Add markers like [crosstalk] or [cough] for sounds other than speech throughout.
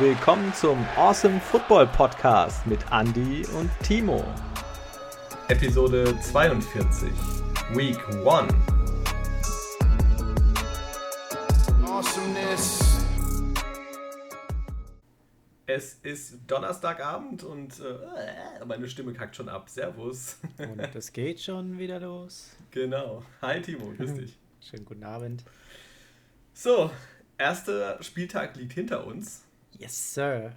willkommen zum Awesome Football Podcast mit Andy und Timo. Episode 42, Week 1. Awesomeness. Es ist Donnerstagabend und äh, meine Stimme kackt schon ab. Servus. Und es geht schon wieder los. [laughs] Genau. Hi Timo, grüß dich. Schönen guten Abend. So, erster Spieltag liegt hinter uns. Yes, Sir.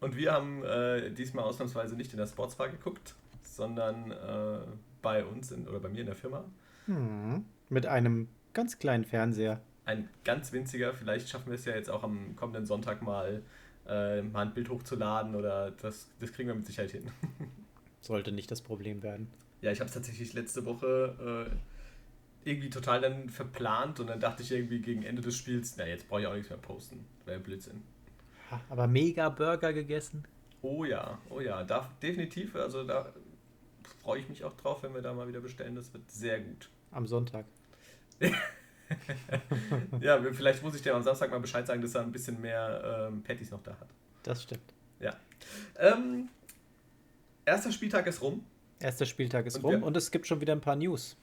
Und wir haben äh, diesmal ausnahmsweise nicht in der Sportsbar geguckt, sondern äh, bei uns in, oder bei mir in der Firma. Hm, mit einem ganz kleinen Fernseher. Ein ganz winziger, vielleicht schaffen wir es ja jetzt auch am kommenden Sonntag mal, äh, mal ein Bild hochzuladen oder das, das kriegen wir mit Sicherheit hin. [laughs] Sollte nicht das Problem werden. Ja, ich habe es tatsächlich letzte Woche äh, irgendwie total dann verplant und dann dachte ich irgendwie gegen Ende des Spiels, na jetzt brauche ich auch nichts mehr posten. Wäre Blödsinn. Aber mega Burger gegessen. Oh ja, oh ja, da, definitiv. Also da freue ich mich auch drauf, wenn wir da mal wieder bestellen. Das wird sehr gut. Am Sonntag. [laughs] ja, vielleicht muss ich dir am Samstag mal Bescheid sagen, dass er ein bisschen mehr ähm, Patties noch da hat. Das stimmt. Ja. Ähm, erster Spieltag ist rum. Erster Spieltag ist und rum und es gibt schon wieder ein paar News.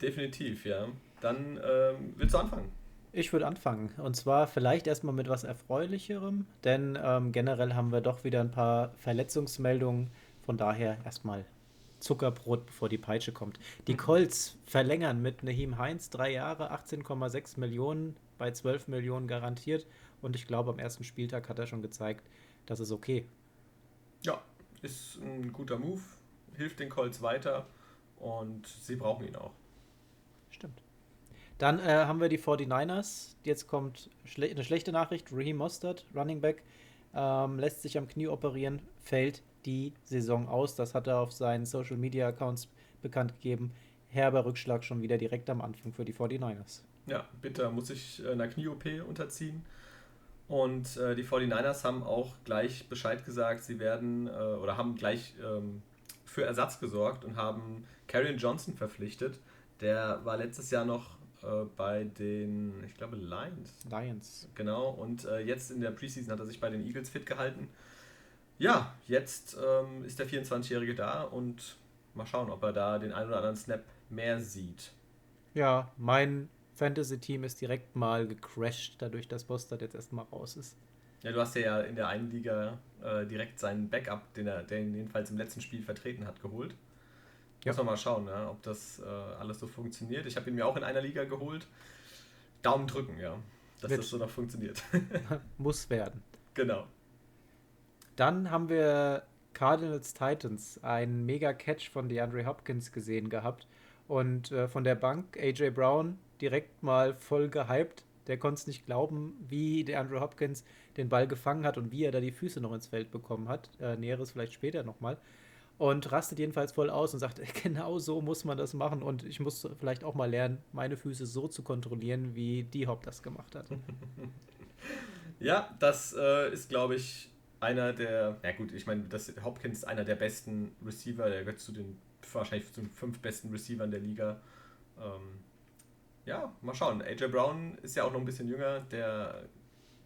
Definitiv, ja. Dann ähm, willst du anfangen? Ich würde anfangen. Und zwar vielleicht erstmal mit was Erfreulicherem, denn ähm, generell haben wir doch wieder ein paar Verletzungsmeldungen. Von daher erstmal Zuckerbrot, bevor die Peitsche kommt. Die Colts verlängern mit Nahim Heinz drei Jahre, 18,6 Millionen, bei 12 Millionen garantiert. Und ich glaube, am ersten Spieltag hat er schon gezeigt, das ist okay. Ja, ist ein guter Move, hilft den Colts weiter und sie brauchen ihn auch. Dann äh, haben wir die 49ers. Jetzt kommt schle eine schlechte Nachricht. Raheem Mostert, Running Back, ähm, lässt sich am Knie operieren, fällt die Saison aus. Das hat er auf seinen Social Media Accounts bekannt gegeben. Herber Rückschlag schon wieder direkt am Anfang für die 49ers. Ja, bitter muss ich einer Knie-OP unterziehen. Und äh, die 49ers haben auch gleich Bescheid gesagt, sie werden äh, oder haben gleich ähm, für Ersatz gesorgt und haben Karrion Johnson verpflichtet. Der war letztes Jahr noch äh, bei den, ich glaube, Lions. Lions. Genau, und äh, jetzt in der Preseason hat er sich bei den Eagles fit gehalten. Ja, jetzt ähm, ist der 24-Jährige da und mal schauen, ob er da den einen oder anderen Snap mehr sieht. Ja, mein Fantasy-Team ist direkt mal gecrashed, dadurch, dass Bostad jetzt erstmal raus ist. Ja, du hast ja in der einen Liga äh, direkt seinen Backup, den er, der ihn jedenfalls im letzten Spiel vertreten hat, geholt. Ja. Muss man mal schauen, ne, ob das äh, alles so funktioniert. Ich habe ihn mir auch in einer Liga geholt. Daumen drücken, ja. Dass Wird. das so noch funktioniert. [laughs] Muss werden. Genau. Dann haben wir Cardinals Titans, einen Mega-Catch von DeAndre Hopkins gesehen gehabt. Und äh, von der Bank AJ Brown direkt mal voll gehypt. Der konnte es nicht glauben, wie DeAndre Hopkins den Ball gefangen hat und wie er da die Füße noch ins Feld bekommen hat. Äh, Näheres vielleicht später nochmal und rastet jedenfalls voll aus und sagt, [laughs] genau so muss man das machen und ich muss vielleicht auch mal lernen, meine Füße so zu kontrollieren, wie die Hop das gemacht hat. [laughs] Ja, das äh, ist, glaube ich, einer der, ja gut, ich meine, Hopkins ist einer der besten Receiver, der gehört zu den wahrscheinlich zu den fünf besten Receivern der Liga. Ähm, ja, mal schauen. AJ Brown ist ja auch noch ein bisschen jünger, der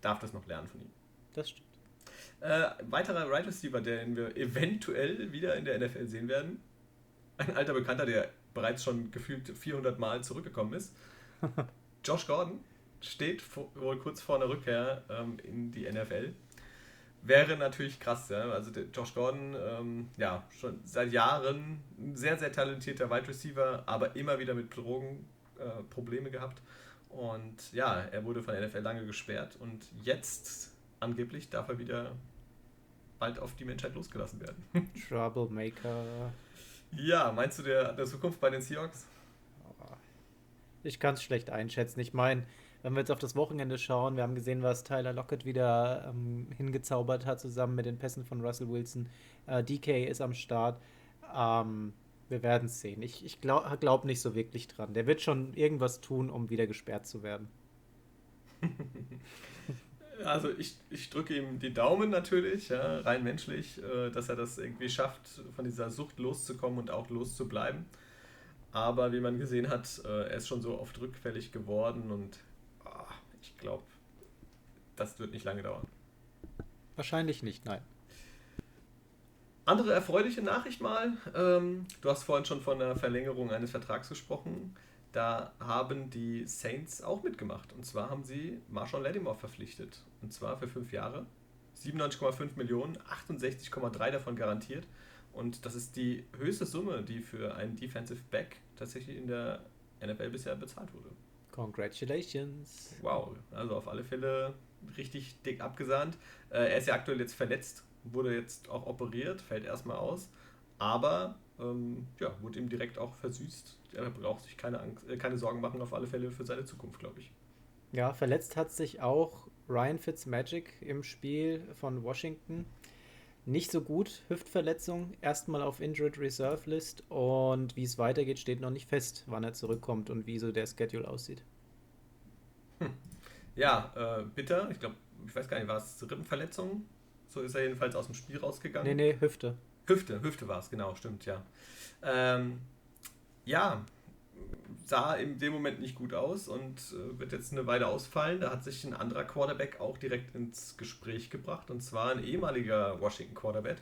darf das noch lernen von ihm. Das stimmt. Äh, weiterer Right Receiver, den wir eventuell wieder in der NFL sehen werden. Ein alter Bekannter, der bereits schon gefühlt 400 Mal zurückgekommen ist. [laughs] Josh Gordon steht wohl kurz vor einer Rückkehr ähm, in die NFL. Wäre natürlich krass, ja. Also Josh Gordon, ähm, ja, schon seit Jahren ein sehr, sehr talentierter Wide Receiver, aber immer wieder mit Drogenprobleme äh, gehabt. Und ja, er wurde von der NFL lange gesperrt und jetzt angeblich darf er wieder bald auf die Menschheit losgelassen werden. [laughs] Troublemaker. Ja, meinst du der, der Zukunft bei den Seahawks? Ich kann es schlecht einschätzen. Ich meine, wenn wir jetzt auf das Wochenende schauen, wir haben gesehen, was Tyler Lockett wieder ähm, hingezaubert hat, zusammen mit den Pässen von Russell Wilson. Äh, DK ist am Start. Ähm, wir werden es sehen. Ich, ich glaube glaub nicht so wirklich dran. Der wird schon irgendwas tun, um wieder gesperrt zu werden. [laughs] also ich, ich drücke ihm die Daumen natürlich, ja, rein menschlich, äh, dass er das irgendwie schafft, von dieser Sucht loszukommen und auch loszubleiben. Aber wie man gesehen hat, äh, er ist schon so oft rückfällig geworden und oh, ich glaube, das wird nicht lange dauern. Wahrscheinlich nicht, nein. Andere erfreuliche Nachricht mal. Ähm, du hast vorhin schon von der Verlängerung eines Vertrags gesprochen. Da haben die Saints auch mitgemacht. Und zwar haben sie Marshawn Lattimore verpflichtet. Und zwar für fünf Jahre. 97,5 Millionen, 68,3 davon garantiert. Und das ist die höchste Summe, die für einen Defensive Back tatsächlich in der NFL bisher bezahlt wurde. Congratulations. Wow, also auf alle Fälle richtig dick abgesahnt. Äh, er ist ja aktuell jetzt verletzt wurde jetzt auch operiert, fällt erstmal aus, aber ähm, ja, wurde ihm direkt auch versüßt. Er braucht sich keine, Angst, äh, keine Sorgen machen, auf alle Fälle für seine Zukunft, glaube ich. Ja, verletzt hat sich auch Ryan Fitzmagic im Spiel von Washington. Nicht so gut, Hüftverletzung, erstmal auf Injured Reserve List und wie es weitergeht, steht noch nicht fest, wann er zurückkommt und wie so der Schedule aussieht. Hm. Ja, äh, bitter. Ich glaube, ich weiß gar nicht, war es Rippenverletzung? So ist er jedenfalls aus dem Spiel rausgegangen. Nee, nee, Hüfte. Hüfte, Hüfte war es, genau, stimmt, ja. Ähm, ja, sah in dem Moment nicht gut aus und äh, wird jetzt eine Weile ausfallen. Da hat sich ein anderer Quarterback auch direkt ins Gespräch gebracht und zwar ein ehemaliger Washington Quarterback,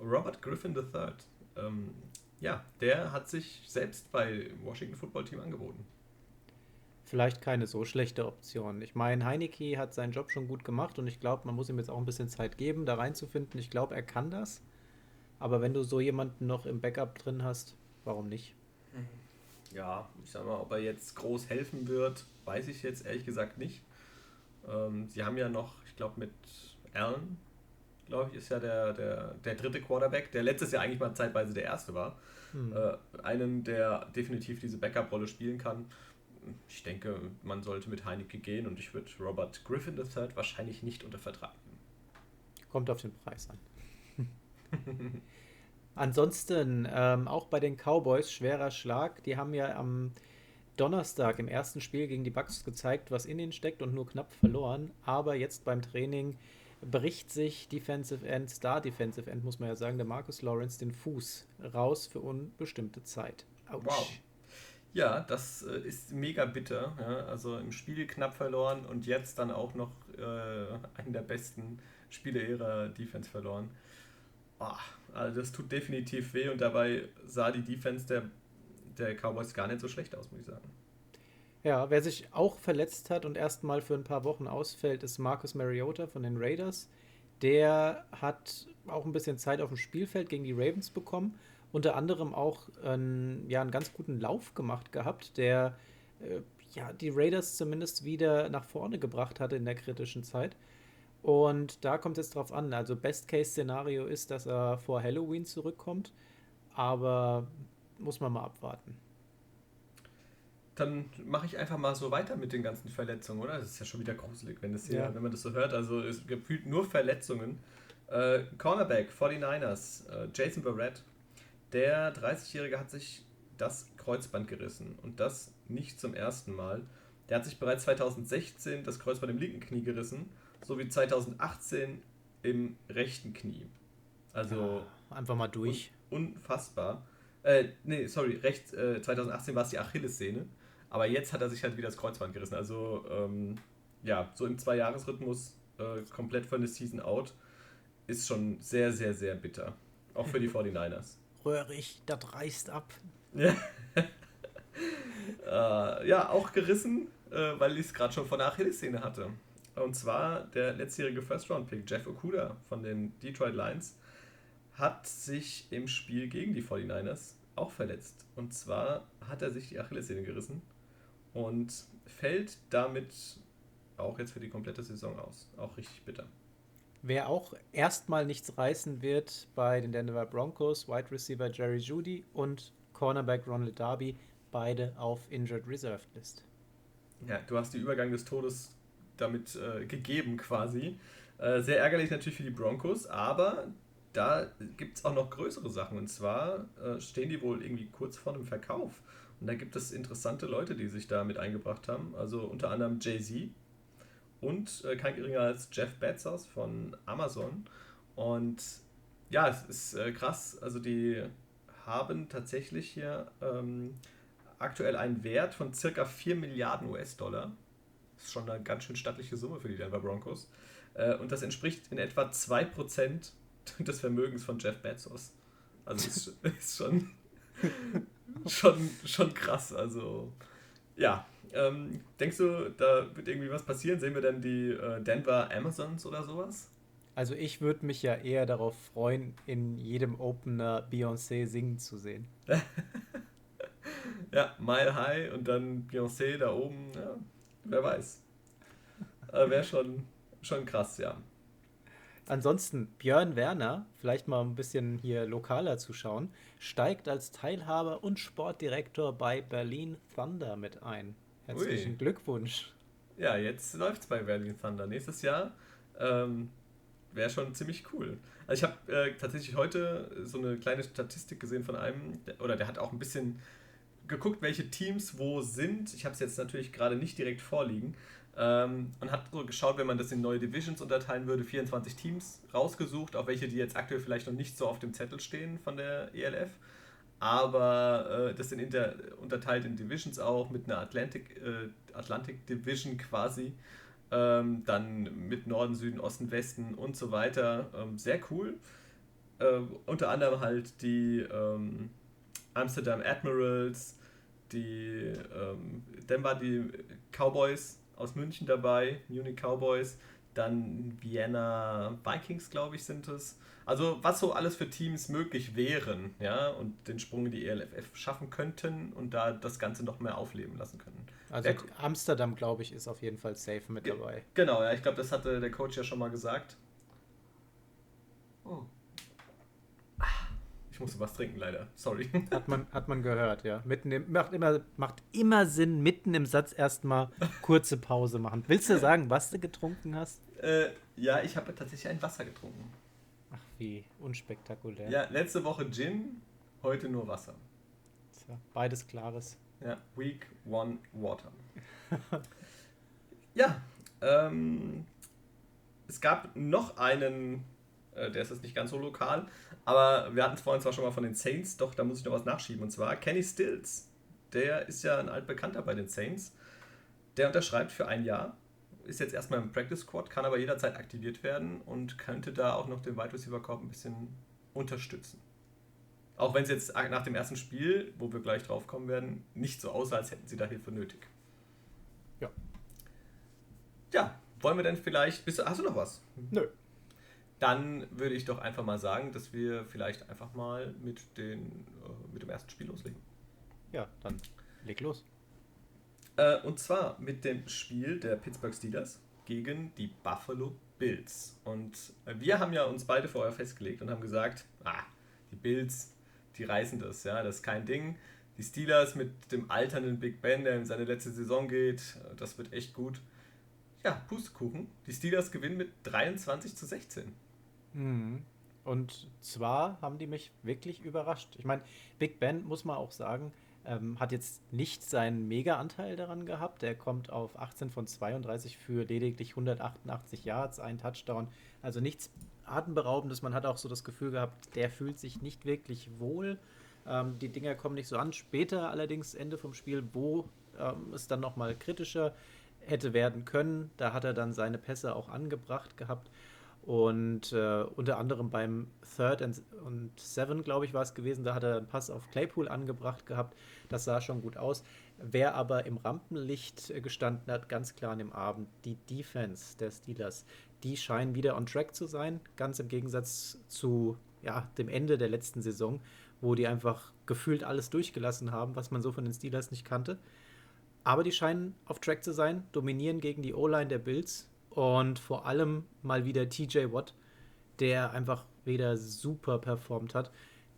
Robert Griffin III. Ähm, ja, der hat sich selbst bei Washington Football Team angeboten vielleicht keine so schlechte Option. Ich meine, Heineke hat seinen Job schon gut gemacht und ich glaube, man muss ihm jetzt auch ein bisschen Zeit geben, da reinzufinden. Ich glaube, er kann das. Aber wenn du so jemanden noch im Backup drin hast, warum nicht? Ja, ich sag mal, ob er jetzt groß helfen wird, weiß ich jetzt ehrlich gesagt nicht. Ähm, sie haben ja noch, ich glaube, mit Allen, glaube ich, ist ja der, der, der dritte Quarterback, der letztes Jahr eigentlich mal zeitweise der erste war. Hm. Äh, einen, der definitiv diese Backup-Rolle spielen kann ich denke, man sollte mit Heineke gehen und ich würde Robert Griffin III wahrscheinlich nicht unter Vertrag nehmen. Kommt auf den Preis an. [laughs] Ansonsten, ähm, auch bei den Cowboys, schwerer Schlag. Die haben ja am Donnerstag im ersten Spiel gegen die Bucks gezeigt, was in ihnen steckt und nur knapp verloren. Aber jetzt beim Training bricht sich Defensive End, Star Defensive End, muss man ja sagen, der Marcus Lawrence den Fuß raus für unbestimmte Zeit. Autsch. Wow. Ja, das äh, ist mega bitter. Ja? Also im Spiel knapp verloren und jetzt dann auch noch äh, einen der besten Spiele ihrer Defense verloren. Oh, also das tut definitiv weh und dabei sah die Defense der, der Cowboys gar nicht so schlecht aus, muss ich sagen. Ja, wer sich auch verletzt hat und erstmal für ein paar Wochen ausfällt, ist Marcus Mariota von den Raiders. Der hat auch ein bisschen Zeit auf dem Spielfeld gegen die Ravens bekommen unter anderem auch einen, ja, einen ganz guten Lauf gemacht gehabt, der äh, ja, die Raiders zumindest wieder nach vorne gebracht hatte in der kritischen Zeit. Und da kommt es jetzt drauf an. Also Best-Case-Szenario ist, dass er vor Halloween zurückkommt, aber muss man mal abwarten. Dann mache ich einfach mal so weiter mit den ganzen Verletzungen, oder? Das ist ja schon wieder gruselig, wenn, das hier, ja. wenn man das so hört. Also es gefühlt nur Verletzungen. Äh, Cornerback, 49ers, äh, Jason Barrett der 30-Jährige hat sich das Kreuzband gerissen und das nicht zum ersten Mal. Der hat sich bereits 2016 das Kreuzband im linken Knie gerissen, sowie 2018 im rechten Knie. Also ja, einfach mal durch. Un unfassbar. Äh, nee, sorry, rechts, äh, 2018 war es die Achillessehne, aber jetzt hat er sich halt wieder das Kreuzband gerissen. Also ähm, ja, so im Zwei-Jahres-Rhythmus äh, komplett von der Season out ist schon sehr, sehr, sehr bitter. Auch für die [laughs] 49ers. röhrig, das reißt ab. Ja, [laughs] äh, ja auch gerissen, äh, weil ich es gerade schon von der Achillessehne hatte. Und zwar der letztjährige First-Round-Pick, Jeff Okuda von den Detroit Lions, hat sich im Spiel gegen die 49ers auch verletzt. Und zwar hat er sich die Achillessehne gerissen und fällt damit auch jetzt für die komplette Saison aus. Auch richtig bitter. Wer auch erstmal nichts reißen wird bei den Denver Broncos, Wide Receiver Jerry Judy und Cornerback Ronald Darby, beide auf Injured Reserved List. Ja, du hast den Übergang des Todes damit äh, gegeben quasi. Äh, sehr ärgerlich natürlich für die Broncos, aber da gibt es auch noch größere Sachen. Und zwar äh, stehen die wohl irgendwie kurz vor einem Verkauf. Und da gibt es interessante Leute, die sich da mit eingebracht haben. Also unter anderem Jay-Z, und äh, kein geringer als Jeff Bezos von Amazon. Und ja, es ist äh, krass. Also die haben tatsächlich hier ähm, aktuell einen Wert von circa 4 Milliarden US-Dollar. Das ist schon eine ganz schön stattliche Summe für die Denver Broncos. Äh, und das entspricht in etwa 2% [laughs] des Vermögens von Jeff Bezos. Also ist, [laughs] ist schon, [laughs] schon, schon krass. Also ja, ähm, denkst du, da wird irgendwie was passieren? Sehen wir denn die äh, Denver Amazons oder sowas? Also ich würde mich ja eher darauf freuen, in jedem Opener Beyoncé singen zu sehen. ja, Mile High und dann Beyoncé da oben, ja, wer weiß. Äh, Wäre schon, schon krass, ja. Ansonsten, Björn Werner, vielleicht mal ein bisschen hier lokaler zu schauen, steigt als Teilhaber und Sportdirektor bei Berlin Thunder mit ein. Herzlichen Ui. Glückwunsch. Ja, jetzt läuft es bei Berlin Thunder. Nächstes Jahr ähm, wäre schon ziemlich cool. Also ich habe äh, tatsächlich heute so eine kleine Statistik gesehen von einem, oder der hat auch ein bisschen geguckt, welche Teams wo sind. Ich habe es jetzt natürlich gerade nicht direkt vorliegen. Ähm, und hat so geschaut, wenn man das in neue Divisions unterteilen würde, 24 Teams rausgesucht, auch welche, die jetzt aktuell vielleicht noch nicht so auf dem Zettel stehen von der ELF. Aber äh, das sind inter, unterteilt in Divisions auch mit einer Atlantic, äh, Atlantic Division quasi. Ähm, dann mit Norden, Süden, Osten, Westen und so weiter. Ähm, sehr cool. Äh, unter anderem halt die ähm, Amsterdam Admirals, die, ähm, dann war die Cowboys aus München dabei, Munich Cowboys, dann Vienna Vikings, glaube ich, sind es. Also was so alles für Teams möglich wären, ja, und den Sprung in die ELFF schaffen könnten und da das Ganze noch mehr aufleben lassen können. Also der, Amsterdam, glaube ich, ist auf jeden Fall safe mit dabei. Genau, ja, ich glaube, das hatte der Coach ja schon mal gesagt. Oh. Ich musste was trinken, leider. Sorry. [laughs] Hat man, hat man gehört, ja. Mitten im, macht, immer, macht immer Sinn, mitten im Satz erstmal kurze Pause machen. Willst du sagen, was du getrunken hast? Äh, ja, ich habe tatsächlich ein Wasser getrunken. Ach, wie unspektakulär. Ja, letzte Woche Gin, heute nur Wasser. Tja, beides Klares. Ja, Week One Water. [laughs] ja, ähm, es gab noch einen, äh, der ist jetzt nicht ganz so lokal, aber wir hatten es vorhin zwar schon mal von den Saints, doch da muss ich noch was nachschieben. Und zwar Kenny Stills. Der ist ja ein altbekannter bei den Saints. Der unterschreibt für ein Jahr. Ist jetzt erstmal im Practice Squad, kann aber jederzeit aktiviert werden und könnte da auch noch den Wide Receiver Corp ein bisschen unterstützen. Auch wenn es jetzt nach dem ersten Spiel, wo wir gleich drauf kommen werden, nicht so aussah, als hätten sie da Hilfe nötig. Ja. Ja, wollen wir denn vielleicht. Bist du, hast du noch was? Nö dann würde ich doch einfach mal sagen, dass wir vielleicht einfach mal mit, den, äh, mit dem ersten Spiel loslegen. Ja, dann leg los. Äh, und zwar mit dem Spiel der Pittsburgh Steelers gegen die Buffalo Bills. Und äh, wir haben ja uns beide vorher festgelegt und haben gesagt, ah, die Bills, die reißen das, ja, das ist kein Ding. Die Steelers mit dem alternden Big Ben, der in seine letzte Saison geht, äh, das wird echt gut. Ja, Pustekuchen. Die Steelers gewinnen mit 23 zu 16. Mhm. Und zwar haben die mich wirklich überrascht. Ich meine, Big Ben, muss man auch sagen, ähm, hat jetzt nicht seinen Mega-Anteil daran gehabt. Er kommt auf 18 von 32 für lediglich 188 Yards, ein Touchdown. Also nichts Atemberaubendes. Man hat auch so das Gefühl gehabt, der fühlt sich nicht wirklich wohl. Ähm, die Dinger kommen nicht so an. Später allerdings, Ende vom Spiel, wo ähm, es dann nochmal kritischer hätte werden können, da hat er dann seine Pässe auch angebracht gehabt. Und äh, unter anderem beim Third and, und Seven, glaube ich, war es gewesen, da hat er einen Pass auf Claypool angebracht gehabt. Das sah schon gut aus. Wer aber im Rampenlicht gestanden hat, ganz klar an dem Abend, die Defense der Steelers, die scheinen wieder on track zu sein, ganz im Gegensatz zu ja, dem Ende der letzten Saison, wo die einfach gefühlt alles durchgelassen haben, was man so von den Steelers nicht kannte. Aber die scheinen auf Track zu sein, dominieren gegen die O-Line der Bills und vor allem mal wieder TJ Watt, der einfach wieder super performt hat.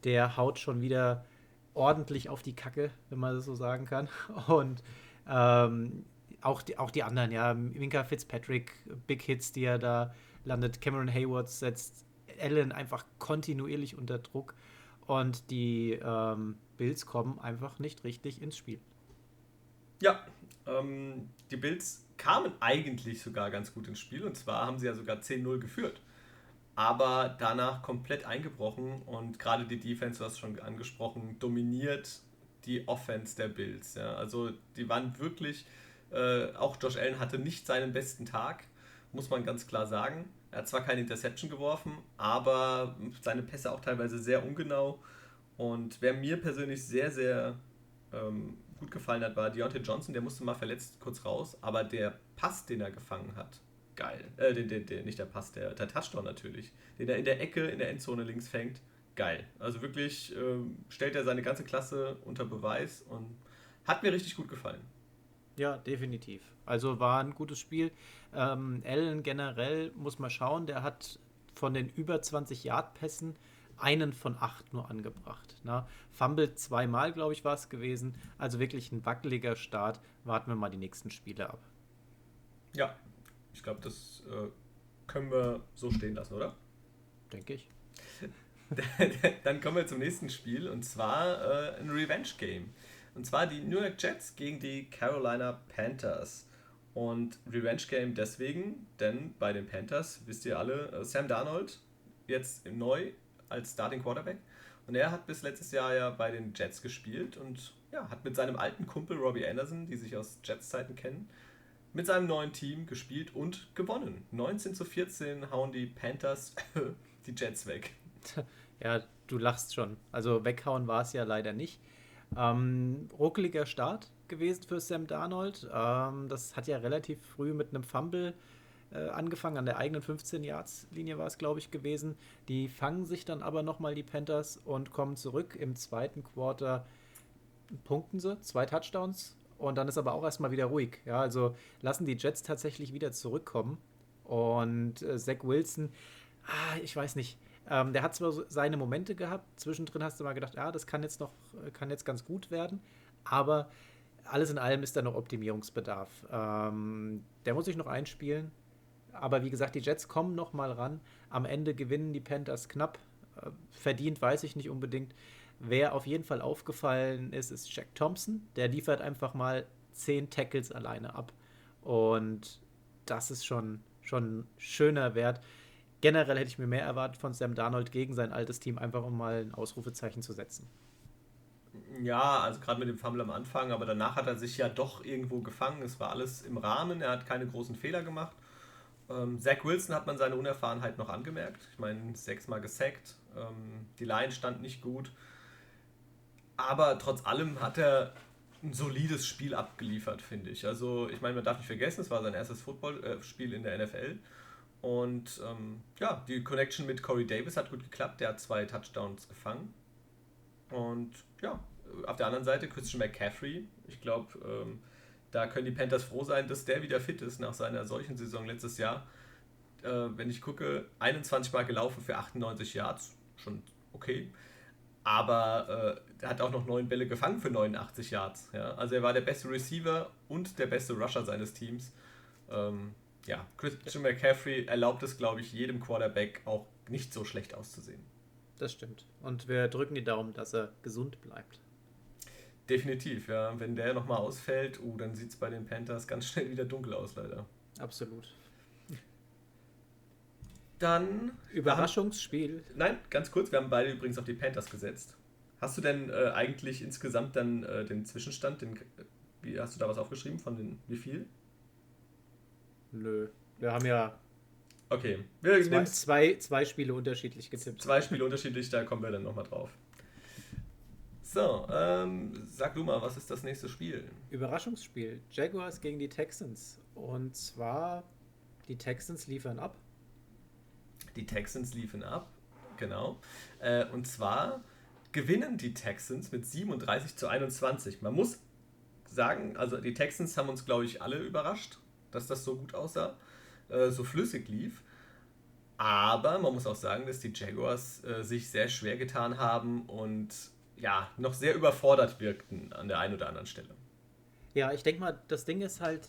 Der haut schon wieder ordentlich auf die Kacke, wenn man das so sagen kann. [laughs] Und ähm, auch, die, auch die anderen, ja, Minka Fitzpatrick, Big Hits, die er da landet, Cameron Hayward setzt Allen einfach kontinuierlich unter Druck und die ähm, Bills kommen einfach nicht richtig ins Spiel. Ja, ähm, die Bills kamen eigentlich sogar ganz gut ins Spiel und zwar haben sie ja sogar 10-0 geführt. Aber danach komplett eingebrochen und gerade die Defense, du hast schon angesprochen, dominiert die Offense der Bills. Ja. Also die waren wirklich Äh, auch Josh Allen hatte nicht seinen besten Tag, muss man ganz klar sagen. Er hat zwar keine Interception geworfen, aber seine Pässe auch teilweise sehr ungenau. Und wer mir persönlich sehr, sehr ähm, gut gefallen hat, war Deontay Johnson. Der musste mal verletzt kurz raus, aber der Pass, den er gefangen hat, geil. Äh, den, den, den, nicht der Pass, der, der Touchdown natürlich, den er in der Ecke in der Endzone links fängt, geil. Also wirklich ähm, stellt er seine ganze Klasse unter Beweis und hat mir richtig gut gefallen. Ja, definitiv. Also war ein gutes Spiel. Ähm, Allen generell muss man schauen, der hat von den über 20 Yard-Pässen einen von acht nur angebracht. Ne? Fumble zweimal, glaube ich, war es gewesen. Also wirklich ein wackeliger Start. Warten wir mal die nächsten Spiele ab. Ja, ich glaube, das äh, können wir so stehen lassen, oder? Denke ich. [laughs] Dann kommen wir zum nächsten Spiel und zwar äh, ein Revenge-Game. Und zwar die New York Jets gegen die Carolina Panthers. Und Revenge Game deswegen, denn bei den Panthers, wisst ihr alle, äh, Sam Darnold jetzt neu als Starting Quarterback. Und er hat bis letztes Jahr ja bei den Jets gespielt und ja, hat mit seinem alten Kumpel Robbie Anderson, die sich aus Jets-Zeiten kennen, mit seinem neuen Team gespielt und gewonnen. 19 zu 14 hauen die Panthers [laughs] die Jets weg. [laughs] Ja, du lachst schon. Also weghauen war es ja leider nicht. Ähm, ruckeliger Start gewesen für Sam Darnold. Ähm, das hat ja relativ früh mit einem Fumble äh, angefangen, an der eigenen 15-Yards-Linie war es, glaube ich, gewesen. Die fangen sich dann aber nochmal die Panthers und kommen zurück. Im zweiten Quarter punkten sie, zwei Touchdowns und dann ist aber auch erstmal wieder ruhig. Ja, also lassen die Jets tatsächlich wieder zurückkommen. Und äh, Zach Wilson, ah, ich weiß nicht, ähm, der hat zwar seine Momente gehabt, zwischendrin hast du mal gedacht, ja, das kann jetzt noch, kann jetzt ganz gut werden, aber alles in allem ist da noch Optimierungsbedarf. Ähm, der muss sich noch einspielen. Aber wie gesagt, die Jets kommen noch mal ran. Am Ende gewinnen die Panthers knapp. Äh, verdient weiß ich nicht unbedingt. Wer auf jeden Fall aufgefallen ist, ist Jack Thompson. Der liefert einfach mal zehn Tackles alleine ab. Und das ist schon, schon ein schöner Wert. Generell hätte ich mir mehr erwartet von Sam Darnold gegen sein altes Team, einfach um mal ein Ausrufezeichen zu setzen. Ja, also gerade mit dem Fumble am Anfang, aber danach hat er sich ja doch irgendwo gefangen. Es war alles im Rahmen, er hat keine großen Fehler gemacht. Ähm, Zach Wilson hat man seine Unerfahrenheit noch angemerkt. Ich meine, sechsmal gesackt. Ähm, die Line stand nicht gut. Aber trotz allem hat er ein solides Spiel abgeliefert, finde ich. Also, ich meine, man darf nicht vergessen, es war sein erstes Footballspiel in der NFL. Und ähm, ja, die Connection mit Corey Davis hat gut geklappt. Der hat zwei Touchdowns gefangen. Und ja, auf der anderen Seite Christian McCaffrey. Ich glaube, ähm, da können die Panthers froh sein, dass der wieder fit ist nach seiner solchen Saison letztes Jahr. Äh, wenn ich gucke, 21 Mal gelaufen für 98 Yards, schon okay. Aber äh, er hat auch noch neun Bälle gefangen für 89 Yards. Ja? Also er war der beste Receiver und der beste Rusher seines Teams. Ähm, ja, Christian McCaffrey erlaubt es, glaube ich, jedem Quarterback auch nicht so schlecht auszusehen. Das stimmt. Und wir drücken die Daumen, dass er gesund bleibt. Definitiv, ja. Wenn der nochmal ausfällt, uh, dann sieht es bei den Panthers ganz schnell wieder dunkel aus, leider. Absolut. Dann. Überraschungsspiel. Haben, nein, ganz kurz, wir haben beide übrigens auf die Panthers gesetzt. Hast du denn äh, eigentlich insgesamt dann äh, den Zwischenstand, den, wie hast du da was aufgeschrieben von den, wie viel? Nö. Wir haben ja. Okay. Wir zwei, zwei, zwei Spiele unterschiedlich getippt. Zwei Spiele unterschiedlich, da kommen wir dann nochmal drauf. So, ähm, sag du mal, was ist das nächste Spiel? Überraschungsspiel. Jaguars gegen die Texans. Und zwar, die Texans liefern ab. Die Texans liefern ab, genau. Äh, und zwar gewinnen die Texans mit 37 zu 21. Man muss sagen, also die Texans haben uns, glaube ich, alle überrascht, dass das so gut aussah, äh, so flüssig lief. Aber man muss auch sagen, dass die Jaguars äh, sich sehr schwer getan haben und ja, noch sehr überfordert wirkten an der einen oder anderen Stelle. Ja, ich denke mal, das Ding ist halt,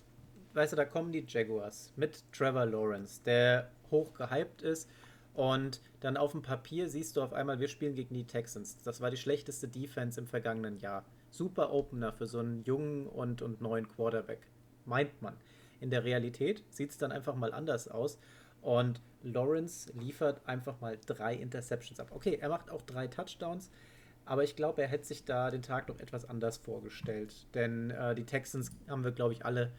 weißt du, da kommen die Jaguars mit Trevor Lawrence, der hoch gehypt ist. Und dann auf dem Papier siehst du auf einmal, wir spielen gegen die Texans. Das war die schlechteste Defense im vergangenen Jahr. Super Opener für so einen jungen und, und neuen Quarterback. Meint man. In der Realität sieht es dann einfach mal anders aus. Und Lawrence liefert einfach mal drei Interceptions ab. Okay, er macht auch drei Touchdowns. Aber ich glaube, er hätte sich da den Tag noch etwas anders vorgestellt. Denn äh, die Texans haben wir, glaube ich, alle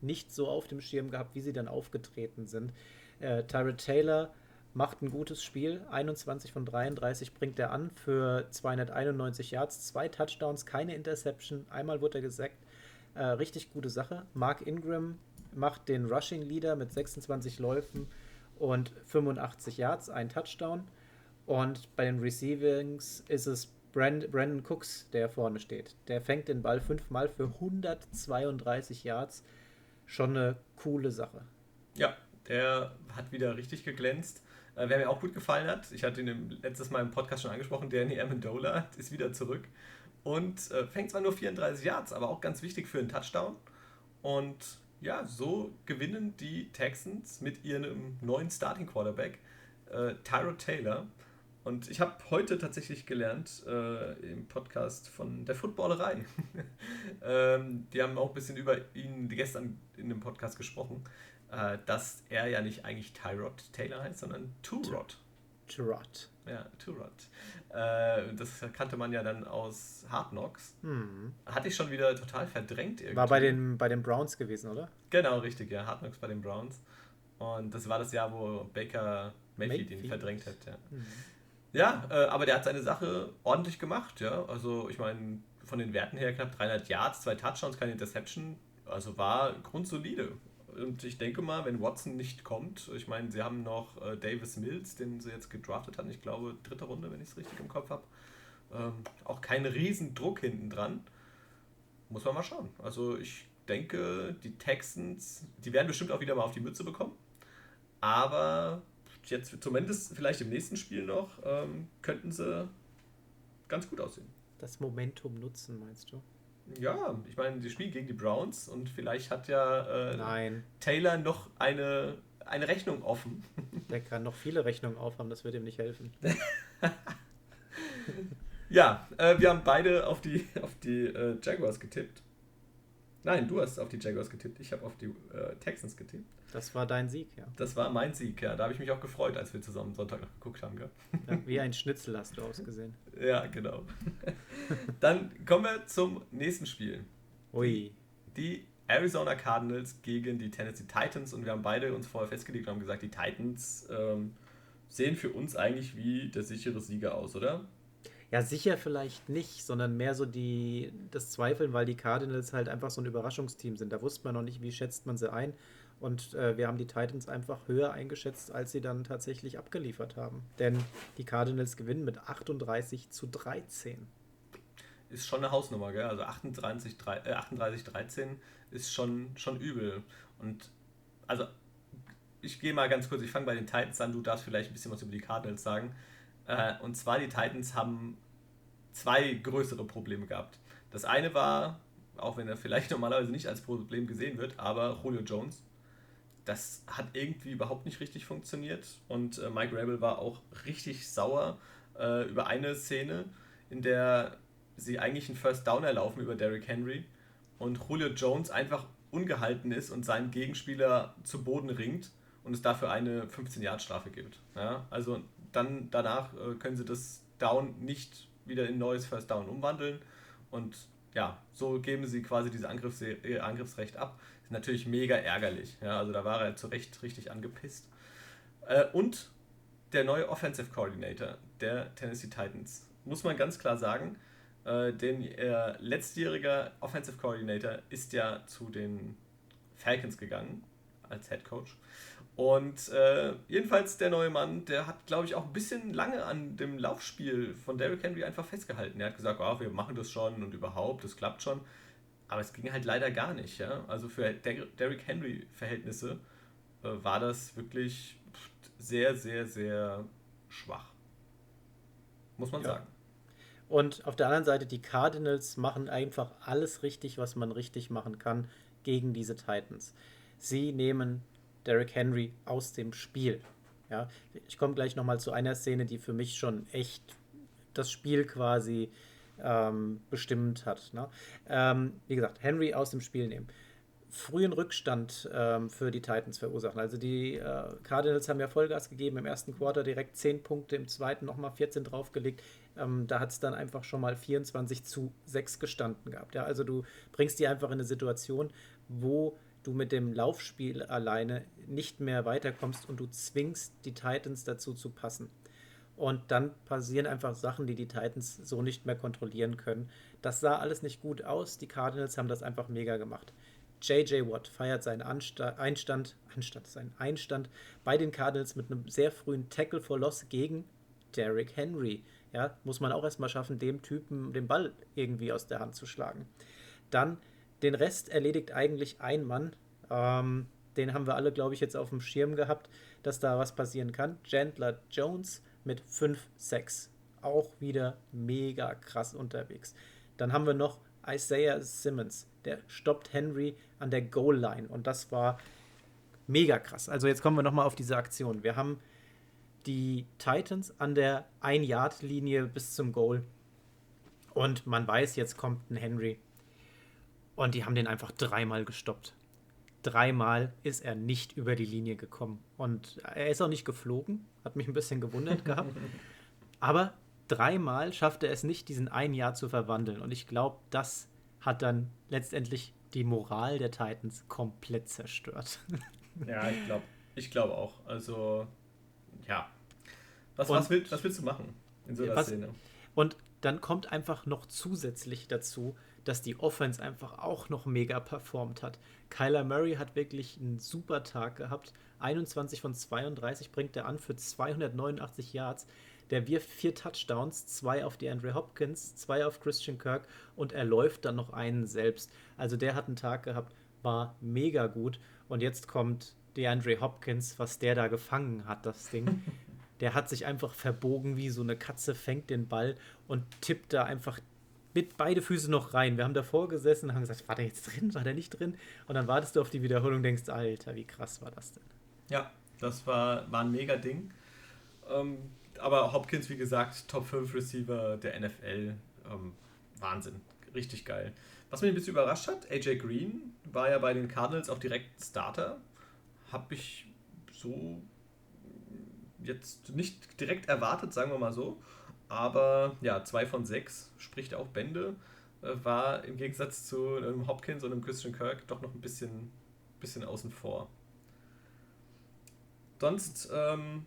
nicht so auf dem Schirm gehabt, wie sie dann aufgetreten sind. Äh, Tyrod Taylor macht ein gutes Spiel. 21 von 33 bringt er an für 291 Yards, zwei Touchdowns, keine Interception. Einmal wurde er gesackt. Äh, richtig gute Sache. Mark Ingram macht den Rushing Leader mit 26 Läufen und 85 Yards, ein Touchdown. Und bei den Receivings ist es Brand, Brandon Cooks, der vorne steht. Der fängt den Ball fünfmal für 132 Yards. Schon eine coole Sache. Ja, der hat wieder richtig geglänzt. Äh, wer mir auch gut gefallen hat, ich hatte ihn letztes Mal im Podcast schon angesprochen, Danny Amendola [laughs] ist wieder zurück und äh, fängt zwar nur 34 Yards, aber auch ganz wichtig für einen Touchdown. Und ja, so gewinnen die Texans mit ihrem neuen Starting Quarterback, äh, Tyrod Taylor. Und ich habe heute tatsächlich gelernt äh, im Podcast von der Footballerei. [laughs] ähm, die haben auch ein bisschen über ihn gestern in dem Podcast gesprochen, äh, dass er ja nicht eigentlich Tyrod Taylor heißt, sondern Turod. Turod. Ja, Turod. Äh, das kannte man ja dann aus Hard Knocks. Hm. Hatte ich schon wieder total verdrängt irgendwie. War bei den, bei den Browns gewesen, oder? Genau, richtig, ja. Hard Knocks bei den Browns. Und das war das Jahr, wo Baker Mayfield, ihn verdrängt hat. Ja, mhm. Ja äh, aber der hat seine Sache ordentlich gemacht. Ja, also ich meine, von den Werten her knapp 300 Yards, zwei Touchdowns, keine Interception. Also war grundsolide. Und ich denke mal, wenn Watson nicht kommt, ich meine, sie haben noch äh, Davis Mills, den sie jetzt gedraftet haben, ich glaube, dritte Runde, wenn ich es richtig im Kopf habe. Ähm, auch kein Riesendruck hinten dran. Muss man mal schauen. Also ich denke, die Texans, die werden bestimmt auch wieder mal auf die Mütze bekommen. Aber jetzt zumindest vielleicht im nächsten Spiel noch, ähm, könnten sie ganz gut aussehen. Das Momentum nutzen, meinst du? Ja, ich meine, die spielen gegen die Browns und vielleicht hat ja äh, Taylor noch eine, eine Rechnung offen. [laughs] Der kann noch viele Rechnungen aufhaben, das wird ihm nicht helfen. [laughs] ja, äh, wir haben beide auf die, auf die äh, Jaguars getippt. Nein, du hast auf die Jaguars getippt, ich habe auf die äh, Texans getippt. Das war dein Sieg, ja. Das war mein Sieg, ja. Da habe ich mich auch gefreut, als wir zusammen Sonntag noch geguckt haben. Gell? Ja, wie ein Schnitzel hast du ausgesehen. [laughs] ja, genau. [laughs] Dann kommen wir zum nächsten Spiel. Ui. Die Arizona Cardinals gegen die Tennessee Titans und wir haben beide uns vorher festgelegt und haben gesagt, die Titans ähm, sehen für uns eigentlich wie der sichere Sieger aus, oder? Ja, sicher vielleicht nicht, sondern mehr so die, das Zweifeln, weil die Cardinals halt einfach so ein Überraschungsteam sind. Da wusste man noch nicht, wie schätzt man sie ein. Und äh, wir haben die Titans einfach höher eingeschätzt, als sie dann tatsächlich abgeliefert haben. Denn die Cardinals gewinnen mit 38 zu 13. Ist schon eine Hausnummer, gell? Also 38, 3, äh, 38 13 ist schon, schon übel. Und also, ich gehe mal ganz kurz, ich fange bei den Titans an, du darfst vielleicht ein bisschen was über die Cardinals sagen. Äh, und zwar, die Titans haben zwei größere Probleme gehabt. Das eine war, auch wenn er vielleicht [laughs] normalerweise nicht als Problem gesehen wird, aber Julio Jones das hat irgendwie überhaupt nicht richtig funktioniert. Und äh, Mike Rabel war auch richtig sauer äh, über eine Szene, in der sie eigentlich einen First Down erlaufen über Derrick Henry und Julio Jones einfach ungehalten ist und seinen Gegenspieler zu Boden ringt und es dafür eine 15-Yard-Strafe gibt. Ja, also dann danach äh, können sie das Down nicht wieder in neues First Down umwandeln und ja, so geben sie quasi dieses Angriffs Angriffsrecht ab natürlich mega ärgerlich. Ja, also da war er zu Recht richtig angepisst. Äh, und der neue Offensive Coordinator der Tennessee Titans, muss man ganz klar sagen, äh, denn ihr letztjähriger Offensive Coordinator ist ja zu den Falcons gegangen als Head Coach. Und äh, jedenfalls der neue Mann, der hat, glaube ich, auch ein bisschen lange an dem Laufspiel von Derrick Henry einfach festgehalten. Er hat gesagt, oh, wir machen das schon und überhaupt, das klappt schon. Aber es ging halt leider gar nicht. Ja? Also für Derrick Henry-Verhältnisse äh, war das wirklich sehr, sehr, sehr schwach. Muss man ja. sagen. Und auf der anderen Seite, die Cardinals machen einfach alles richtig, was man richtig machen kann gegen diese Titans. Sie nehmen Derrick Henry aus dem Spiel. Ja, ich komme gleich nochmal zu einer Szene, die für mich schon echt das Spiel quasi ähm, bestimmt hat. Ne? Ähm, wie gesagt, Henry aus dem Spiel nehmen. Frühen Rückstand ähm, für die Titans verursachen. Also die äh, Cardinals haben ja Vollgas gegeben im ersten Quarter, direkt 10 Punkte, im zweiten nochmal 14 draufgelegt. Ähm, da hat es dann einfach schon mal 24 zu 6 gestanden gehabt. Ja? Also du bringst die einfach in eine Situation, wo du mit dem Laufspiel alleine nicht mehr weiterkommst und du zwingst die Titans dazu zu passen. Und dann passieren einfach Sachen, die die Titans so nicht mehr kontrollieren können. Das sah alles nicht gut aus. Die Cardinals haben das einfach mega gemacht. JJ Watt feiert seinen Ansta Einstand, Anstand, seinen Einstand bei den Cardinals mit einem sehr frühen Tackle for Loss gegen Derrick Henry. Ja, muss man auch erstmal schaffen, dem Typen den Ball irgendwie aus der Hand zu schlagen. Dann den Rest erledigt eigentlich ein Mann. Ähm, den haben wir alle, glaube ich, jetzt auf dem Schirm gehabt, dass da was passieren kann. Chandler Jones mit 5-6. Auch wieder mega krass unterwegs. Dann haben wir noch Isaiah Simmons, der stoppt Henry an der Goal-Line und das war mega krass. Also jetzt kommen wir nochmal auf diese Aktion. Wir haben die Titans an der 1-Yard-Linie bis zum Goal und man weiß, jetzt kommt ein Henry. Und die haben den einfach dreimal gestoppt. Dreimal ist er nicht über die Linie gekommen. Und er ist auch nicht geflogen. Hat mich ein bisschen gewundert gehabt. Aber dreimal schafft er es nicht, diesen ein Jahr zu verwandeln. Und ich glaube, das hat dann letztendlich die Moral der Titans komplett zerstört. Ja, ich glaube ich glaub auch. Also, ja. Was, was, willst, was willst du machen in so einer was, Szene? Und dann kommt einfach noch zusätzlich dazu, dass die Offense einfach auch noch mega performt hat. Kyler Murray hat wirklich einen super Tag gehabt. 21 von 32 bringt er an für 289 Yards. Der wirft vier Touchdowns, zwei auf die Andre Hopkins, zwei auf Christian Kirk und er läuft dann noch einen selbst. Also der hat einen Tag gehabt, war mega gut. Und jetzt kommt DeAndre Hopkins, was der da gefangen hat, das Ding. [laughs] Der hat sich einfach verbogen wie so eine Katze, fängt den Ball und tippt da einfach mit beide Füße noch rein. Wir haben davor gesessen und haben gesagt, war der jetzt drin, war der nicht drin? Und dann wartest du auf die Wiederholung und denkst, Alter, wie krass war das denn? Ja, das war, war ein mega Ding. Ähm, aber Hopkins, wie gesagt, Top 5 Receiver der NFL. Ähm, Wahnsinn, richtig geil. Was mich ein bisschen überrascht hat, AJ Green war ja bei den Cardinals auch direkt Starter. Habe ich so jetzt nicht direkt erwartet, sagen wir mal so. Aber ja, zwei von sechs spricht auch Bände. Äh, war im Gegensatz zu einem Hopkins und einem Christian Kirk doch noch ein bisschen, bisschen außen vor. Sonst, ähm,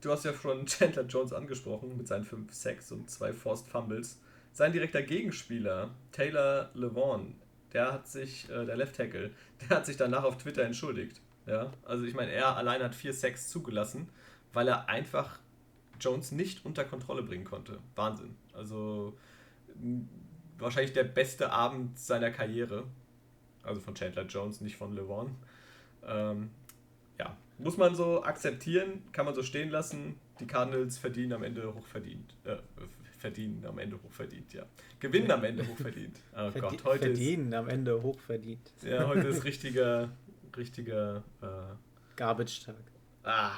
du hast ja schon [laughs] Chandler Jones angesprochen mit seinen 5 Sacks und zwei Forced Fumbles. Sein direkter Gegenspieler, Taylor Levon, der hat sich, äh, der Left Tackle, der hat sich danach auf Twitter entschuldigt. Ja, also ich meine, er allein hat vier Sacks zugelassen, weil er einfach Jones nicht unter Kontrolle bringen konnte. Wahnsinn. Also wahrscheinlich der beste Abend seiner Karriere. Also von Chandler Jones, nicht von LeVon. Ähm, ja, muss man so akzeptieren, kann man so stehen lassen. Die Cardinals verdienen am Ende hochverdient. Äh, verdienen am Ende hochverdient, ja. Gewinnen am Ende hochverdient. [laughs] Oh Verdi Gott, heute verdienen ist, am Ende hochverdient. Ja, heute ist [laughs] richtiger, richtiger äh, Garbage-Tag. Ah,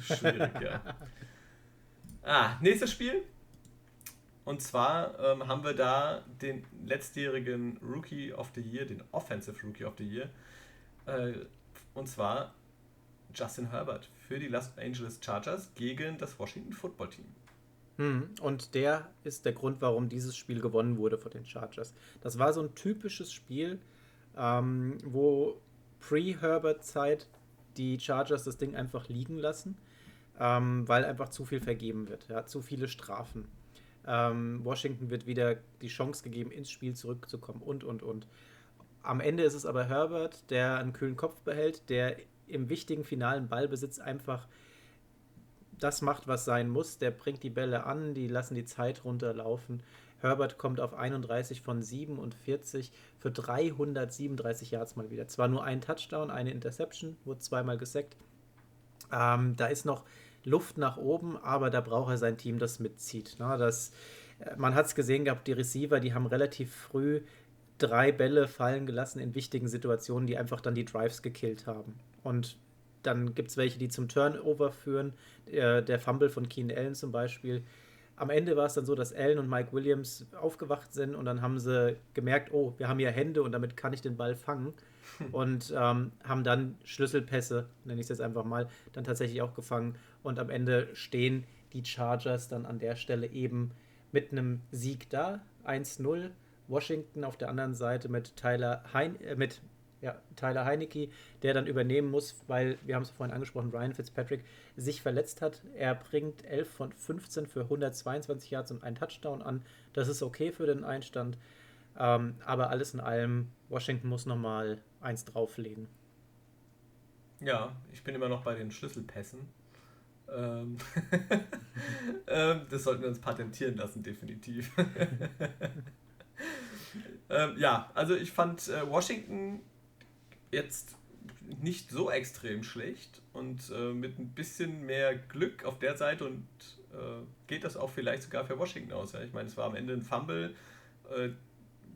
schwierig, ja. [laughs] Ah, nächstes Spiel. Und zwar ähm, haben wir da den letztjährigen Rookie of the Year, den Offensive Rookie of the Year. Äh, und zwar Justin Herbert für die Los Angeles Chargers gegen das Washington Football Team. Hm, und der ist der Grund, warum dieses Spiel gewonnen wurde von den Chargers. Das war so ein typisches Spiel, ähm, wo Pre-Herbert-Zeit die Chargers das Ding einfach liegen lassen ähm, weil einfach zu viel vergeben wird. Ja, zu viele Strafen. Ähm, Washington wird wieder die Chance gegeben, ins Spiel zurückzukommen und, und, und. Am Ende ist es aber Herbert, der einen kühlen Kopf behält, der im wichtigen finalen Ballbesitz einfach das macht, was sein muss. Der bringt die Bälle an, die lassen die Zeit runterlaufen. Herbert kommt auf 31 von 47 für 337 Yards mal wieder. Zwar nur ein Touchdown, eine Interception, wurde zweimal gesackt. Ähm, da ist noch Luft nach oben, aber da braucht er sein Team, das mitzieht. Ne? Das, äh, man hat es gesehen gehabt, die Receiver, die haben relativ früh drei Bälle fallen gelassen in wichtigen Situationen, die einfach dann die Drives gekillt haben. Und dann gibt es welche, die zum Turnover führen. Der, der Fumble von Keen Allen zum Beispiel. Am Ende war es dann so, dass Allen und Mike Williams aufgewacht sind und dann haben sie gemerkt, oh, wir haben ja Hände und damit kann ich den Ball fangen. [laughs] und ähm, haben dann Schlüsselpässe, nenne ich es jetzt einfach mal, dann tatsächlich auch gefangen. Und am Ende stehen die Chargers dann an der Stelle eben mit einem Sieg da, 1-0. Washington auf der anderen Seite mit Tyler Hein, äh, mit Ja, Tyler Heinecke, der dann übernehmen muss, weil, wir haben es vorhin angesprochen, Ryan Fitzpatrick sich verletzt hat. Er bringt 11 von 15 für 122 Yards und einen Touchdown an. Das ist okay für den Einstand. Ähm, aber alles in allem, Washington muss nochmal eins drauflegen. Ja, ich bin immer noch bei den Schlüsselpässen. Ähm, [laughs] ähm, das sollten wir uns patentieren lassen, definitiv. [laughs] ähm, ja, also ich fand äh, Washington jetzt nicht so extrem schlecht und äh, mit ein bisschen mehr Glück auf der Seite und äh, geht das auch vielleicht sogar für Washington aus. Ja? Ich meine, es war am Ende ein Fumble, äh,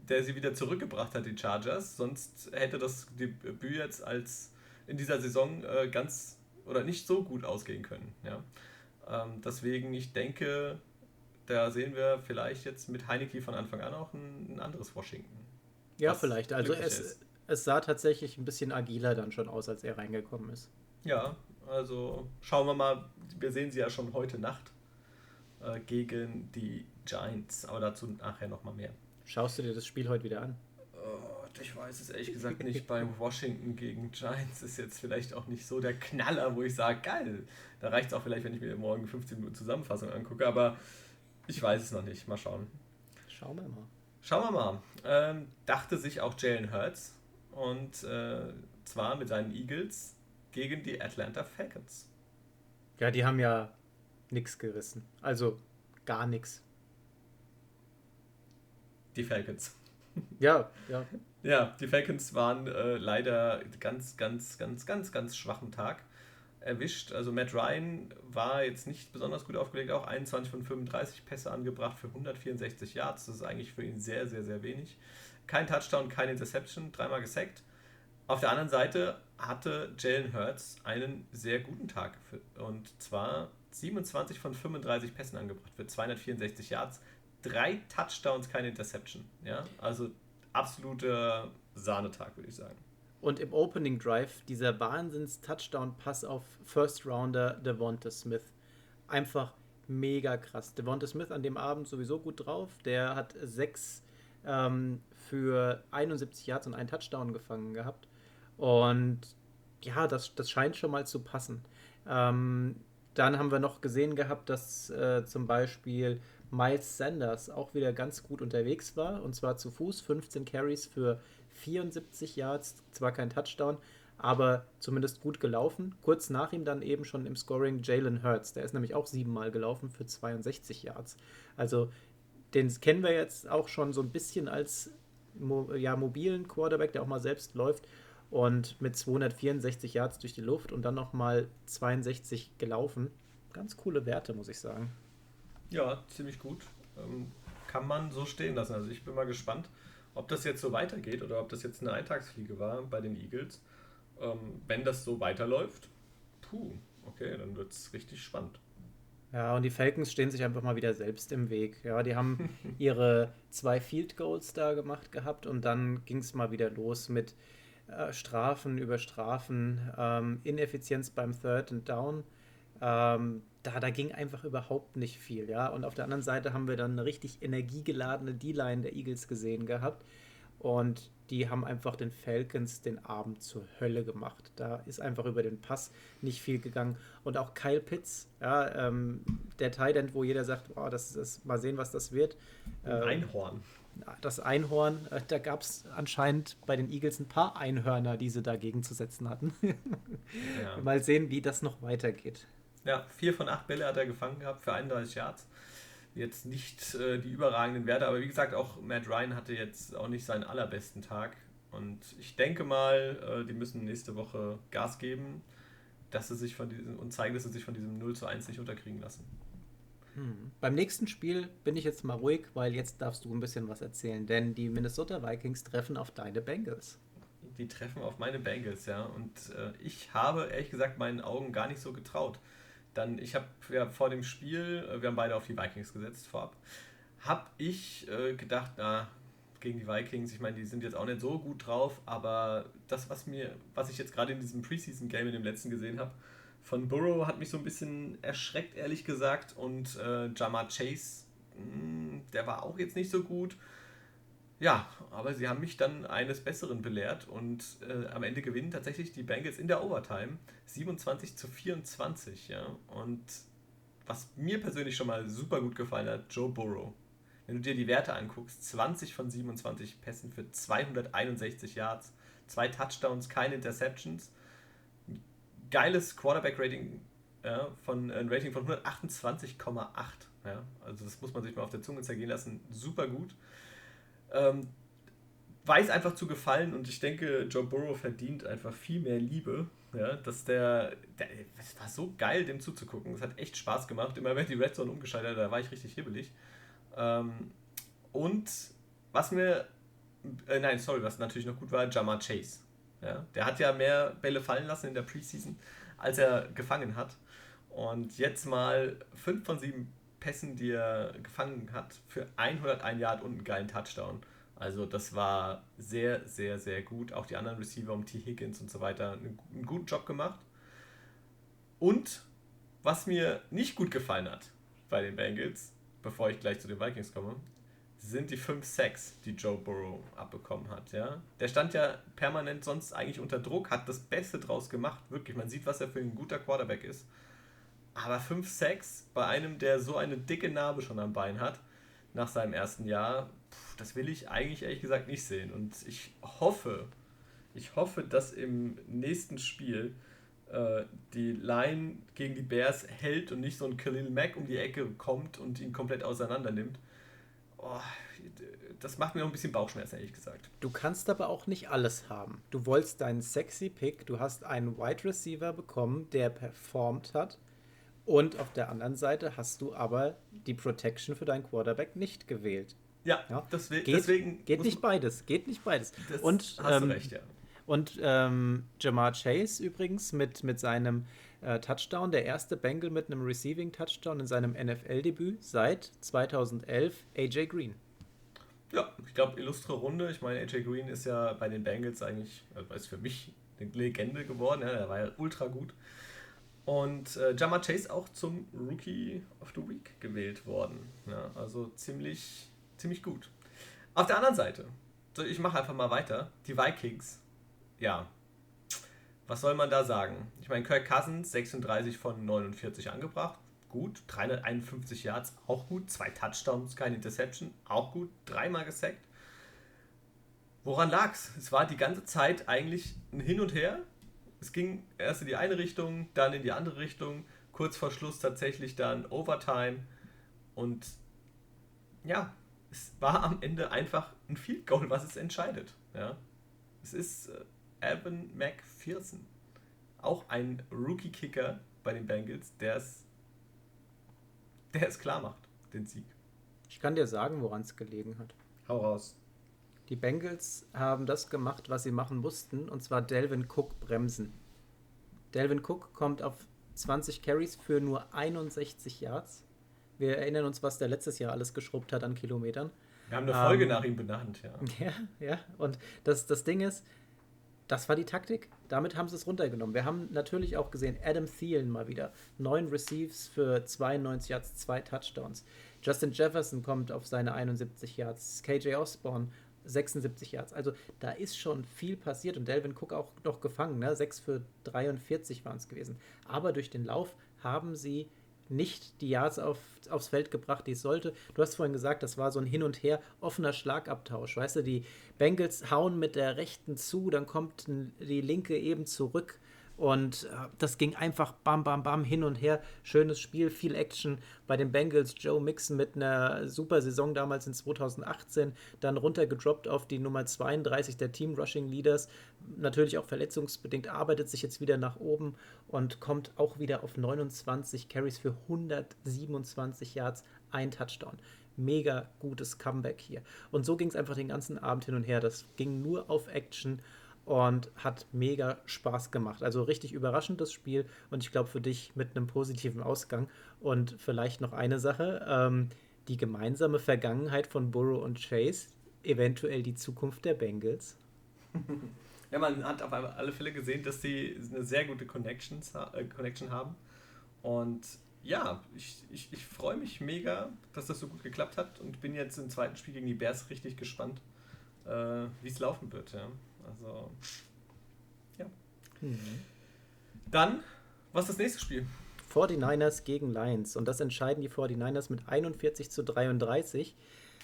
der sie wieder zurückgebracht hat, die Chargers. Sonst hätte das Debüt jetzt als in dieser Saison äh, ganz oder nicht so gut ausgehen können. Ja? Ähm, deswegen, ich denke, da sehen wir vielleicht jetzt mit Heineke von Anfang an auch ein, ein anderes Washington. Ja, vielleicht. Also es, es sah tatsächlich ein bisschen agiler dann schon aus, als er reingekommen ist. Ja, also schauen wir mal. Wir sehen sie ja schon heute Nacht äh, gegen die Giants, aber dazu nachher nochmal mehr. Schaust du dir das Spiel heute wieder an? Ich weiß es ehrlich gesagt nicht. Bei [laughs] Washington gegen Giants ist jetzt vielleicht auch nicht so der Knaller, wo ich sage, geil. Da reicht es auch vielleicht, wenn ich mir morgen 15 Minuten Zusammenfassung angucke, aber ich weiß es noch nicht. Mal schauen. Schauen wir mal. Schauen wir mal. Ähm, dachte sich auch Jalen Hurts und äh, zwar mit seinen Eagles gegen die Atlanta Falcons. Ja, die haben ja nichts gerissen. Also gar nichts. Die Falcons. Ja, [laughs] ja. Ja, die Falcons waren äh, leider ganz, ganz, ganz, ganz, ganz schwachen Tag erwischt. Also Matt Ryan war jetzt nicht besonders gut aufgelegt, auch 21 von 35 Pässe angebracht für 164 Yards. Das ist eigentlich für ihn sehr, sehr, sehr wenig. Kein Touchdown, keine Interception, dreimal gesackt. Auf der anderen Seite hatte Jalen Hurts einen sehr guten Tag. Und zwar 27 von 35 Pässen angebracht für 264 Yards. Drei Touchdowns, keine Interception. Ja, also absoluter Sahnetag, würde ich sagen. Und im Opening Drive dieser Wahnsinns-Touchdown-Pass auf First Rounder Devonta Smith. Einfach mega krass. Devonta Smith an dem Abend sowieso gut drauf. Der hat sechs ähm, für 71 Yards und einen Touchdown gefangen gehabt. Und ja, das, das scheint schon mal zu passen. Ähm, dann haben wir noch gesehen gehabt, dass äh, zum Beispiel Miles Sanders auch wieder ganz gut unterwegs war und zwar zu Fuß, 15 Carries für 74 Yards, zwar kein Touchdown, aber zumindest gut gelaufen. Kurz nach ihm dann eben schon im Scoring Jalen Hurts, der ist nämlich auch siebenmal gelaufen für 62 Yards. Also den kennen wir jetzt auch schon so ein bisschen als ja, mobilen Quarterback, der auch mal selbst läuft und mit 264 Yards durch die Luft und dann nochmal 62 gelaufen. Ganz coole Werte, muss ich sagen. Ja, ziemlich gut. Ähm, kann man so stehen lassen. Also ich bin mal gespannt, ob das jetzt so weitergeht oder ob das jetzt eine Eintagsfliege war bei den Eagles. Ähm, wenn das so weiterläuft, puh, okay, dann wird es richtig spannend. Ja, und die Falcons stehen sich einfach mal wieder selbst im Weg. Ja, die haben [laughs] ihre zwei Field Goals da gemacht gehabt und dann ging es mal wieder los mit äh, Strafen über Strafen, ähm, Ineffizienz beim Third and Down. Ähm, da, da ging einfach überhaupt nicht viel, ja. Und auf der anderen Seite haben wir dann eine richtig energiegeladene D-Line der Eagles gesehen gehabt. Und die haben einfach den Falcons den Abend zur Hölle gemacht. Da ist einfach über den Pass nicht viel gegangen. Und auch Kyle Pitts, ja, ähm, der Tight End, wo jeder sagt, oh, das ist, mal sehen, was das wird. Ähm, Einhorn. Das Einhorn, äh, da gab es anscheinend bei den Eagles ein paar Einhörner, die sie dagegen zu setzen hatten. [laughs] ja. Mal sehen, wie das noch weitergeht. Ja, vier von acht Bälle hat er gefangen gehabt für 31 Yards. Jetzt nicht äh, die überragenden Werte, aber wie gesagt, auch Matt Ryan hatte jetzt auch nicht seinen allerbesten Tag. Und ich denke mal, äh, die müssen nächste Woche Gas geben, dass sie sich von diesem und zeigen, dass sie sich von diesem 0 zu 1 nicht unterkriegen lassen. Hm. Beim nächsten Spiel bin ich jetzt mal ruhig, weil jetzt darfst du ein bisschen was erzählen, denn die Minnesota Vikings treffen auf deine Bengals. Die treffen auf meine Bengals, ja. Und äh, ich habe ehrlich gesagt meinen Augen gar nicht so getraut. Dann, ich habe ja vor dem Spiel, äh, wir haben beide auf die Vikings gesetzt vorab, habe ich äh, gedacht, na, gegen die Vikings, ich meine, die sind jetzt auch nicht so gut drauf, aber das, was mir, was ich jetzt gerade in diesem Preseason-Game in dem letzten gesehen habe, von Burrow hat mich so ein bisschen erschreckt, ehrlich gesagt. Und äh, Jamar Chase, mh, hm, der war auch jetzt nicht so gut. Ja, aber sie haben mich dann eines Besseren belehrt und äh, am Ende gewinnen tatsächlich die Bengals in der Overtime 27 zu 24. Ja? Und was mir persönlich schon mal super gut gefallen hat, Joe Burrow. Wenn du dir die Werte anguckst, 20 von 27 Pässen für 261 Yards, zwei Touchdowns, keine Interceptions, geiles Quarterback-Rating ja, von ein Rating von 128,8. Ja, also das muss man sich mal auf der Zunge zergehen lassen. Super gut. Ähm, weiß einfach zu gefallen und ich denke, Joe Burrow verdient einfach viel mehr Liebe. Ja, dass der, der, es war so geil, dem zuzugucken. Es hat echt Spaß gemacht. Immer wenn die Red Zone umgeschaltet hat, da war ich richtig hibbelig. Ähm, und was mir, äh, nein, sorry, was natürlich noch gut war, Jamar Chase. Ja, der hat ja mehr Bälle fallen lassen in der Preseason, als er gefangen hat. Und jetzt mal 5 von 7 Pässen, die er gefangen hat, für 101 Yard und einen geilen Touchdown. Also das war sehr, sehr, sehr gut. Auch die anderen Receiver um T. Higgins und so weiter einen, guten Job gemacht. Und was mir nicht gut gefallen hat bei den Bengals, bevor ich gleich zu den Vikings komme, sind die 5 Sacks, die Joe Burrow abbekommen hat. Ja? Der stand ja permanent sonst eigentlich unter Druck, hat das Beste draus gemacht. Wirklich, man sieht, was er für ein guter Quarterback ist. Aber 5 Sacks bei einem, der so eine dicke Narbe schon am Bein hat, nach seinem ersten Jahr, pff, das will ich eigentlich ehrlich gesagt nicht sehen. Und ich hoffe, ich hoffe, dass im nächsten Spiel äh, die Line gegen die Bears hält und nicht so ein Khalil Mack um die Ecke kommt und ihn komplett auseinander nimmt. Oh, das macht mir noch ein bisschen Bauchschmerzen, ehrlich gesagt. Du kannst aber auch nicht alles haben. Du wolltest deinen sexy Pick, du hast einen Wide Receiver bekommen, der performt hat und auf der anderen Seite hast du aber die Protection für deinen Quarterback nicht gewählt. Ja, ja? Deswegen, geht, deswegen geht nicht beides. Geht nicht beides. und, hast ähm, du recht, ja. Und ähm, Jamar Chase übrigens mit, mit seinem äh, Touchdown, der erste Bengal mit einem Receiving Touchdown in seinem NFL-Debüt seit 2011, AJ Green. Ja, ich glaube, illustre Runde. Ich meine, AJ Green ist ja bei den Bengals eigentlich, also ist für mich eine Legende geworden. Ja, der war ja ultra gut. Und äh, Jama Chase auch zum Rookie of the Week gewählt worden. Ja, also ziemlich, ziemlich gut. Auf der anderen Seite, ich mache einfach mal weiter. Die Vikings, ja, was soll man da sagen? Ich meine, Kirk Cousins 36 von 49 angebracht, gut. 351 Yards, auch gut. Zwei Touchdowns, keine Interception, auch gut. Dreimal gesackt. Woran lag's? Es war die ganze Zeit eigentlich ein Hin und Her es ging erst in die eine Richtung, dann in die andere Richtung, kurz vor Schluss tatsächlich dann Overtime und ja, es war am Ende einfach ein Field Goal, was es entscheidet. Ja. Es ist äh, Evan McPherson, auch ein Rookie-Kicker bei den Bengals, der es, der es klar macht, den Sieg. Ich kann dir sagen, woran es gelegen hat. Hau raus. Die Bengals haben das gemacht, was sie machen mussten, und zwar Delvin Cook bremsen. Delvin Cook kommt auf 20 Carries für nur 61 Yards. Wir erinnern uns, was der letztes Jahr alles geschrubbt hat an Kilometern. Wir haben eine Folge ähm, nach ihm benannt, ja. [laughs] Ja, ja. Und das, das Ding ist, das war die Taktik. Damit haben sie es runtergenommen. Wir haben natürlich auch gesehen, Adam Thielen mal wieder. Neun Receives für 92 Yards, zwei Touchdowns. Justin Jefferson kommt auf seine 71 Yards. KJ Osborne 76 Yards. Also da ist schon viel passiert und Delvin Cook auch noch gefangen. Ne? 6 für 43 waren es gewesen. Aber durch den Lauf haben sie nicht die Yards auf, aufs Feld gebracht, die es sollte. Du hast vorhin gesagt, das war so ein Hin und Her offener Schlagabtausch. Weißt du, die Bengals hauen mit der rechten zu, dann kommt die linke eben zurück und äh, das ging einfach bam, bam, bam hin und her. Schönes Spiel, viel Action bei den Bengals. Joe Mixon mit einer super Saison damals in 2018, dann runtergedroppt auf die Nummer 32 der Team Rushing Leaders. Natürlich auch verletzungsbedingt, arbeitet sich jetzt wieder nach oben und kommt auch wieder auf 29 Carries für 127 Yards, ein Touchdown mega gutes Comeback hier. Und so ging es einfach den ganzen Abend hin und her. Das ging nur auf Action und hat mega Spaß gemacht. Also richtig überraschend das Spiel und ich glaube für dich mit einem positiven Ausgang. Und vielleicht noch eine Sache: ähm, die gemeinsame Vergangenheit von Burrow und Chase, eventuell die Zukunft der Bengals. [laughs] Ja, man hat auf alle Fälle gesehen, dass sie eine sehr gute Connections, äh, Connection haben. Und ja, ich, ich, ich freue mich mega, dass das so gut geklappt hat und bin jetzt im zweiten Spiel gegen die Bears richtig gespannt, äh, wie es laufen wird. Ja. Also, ja. Mhm. Dann, was ist das nächste Spiel? 49ers gegen Lions. Und das entscheiden die 49ers mit 41 zu 33.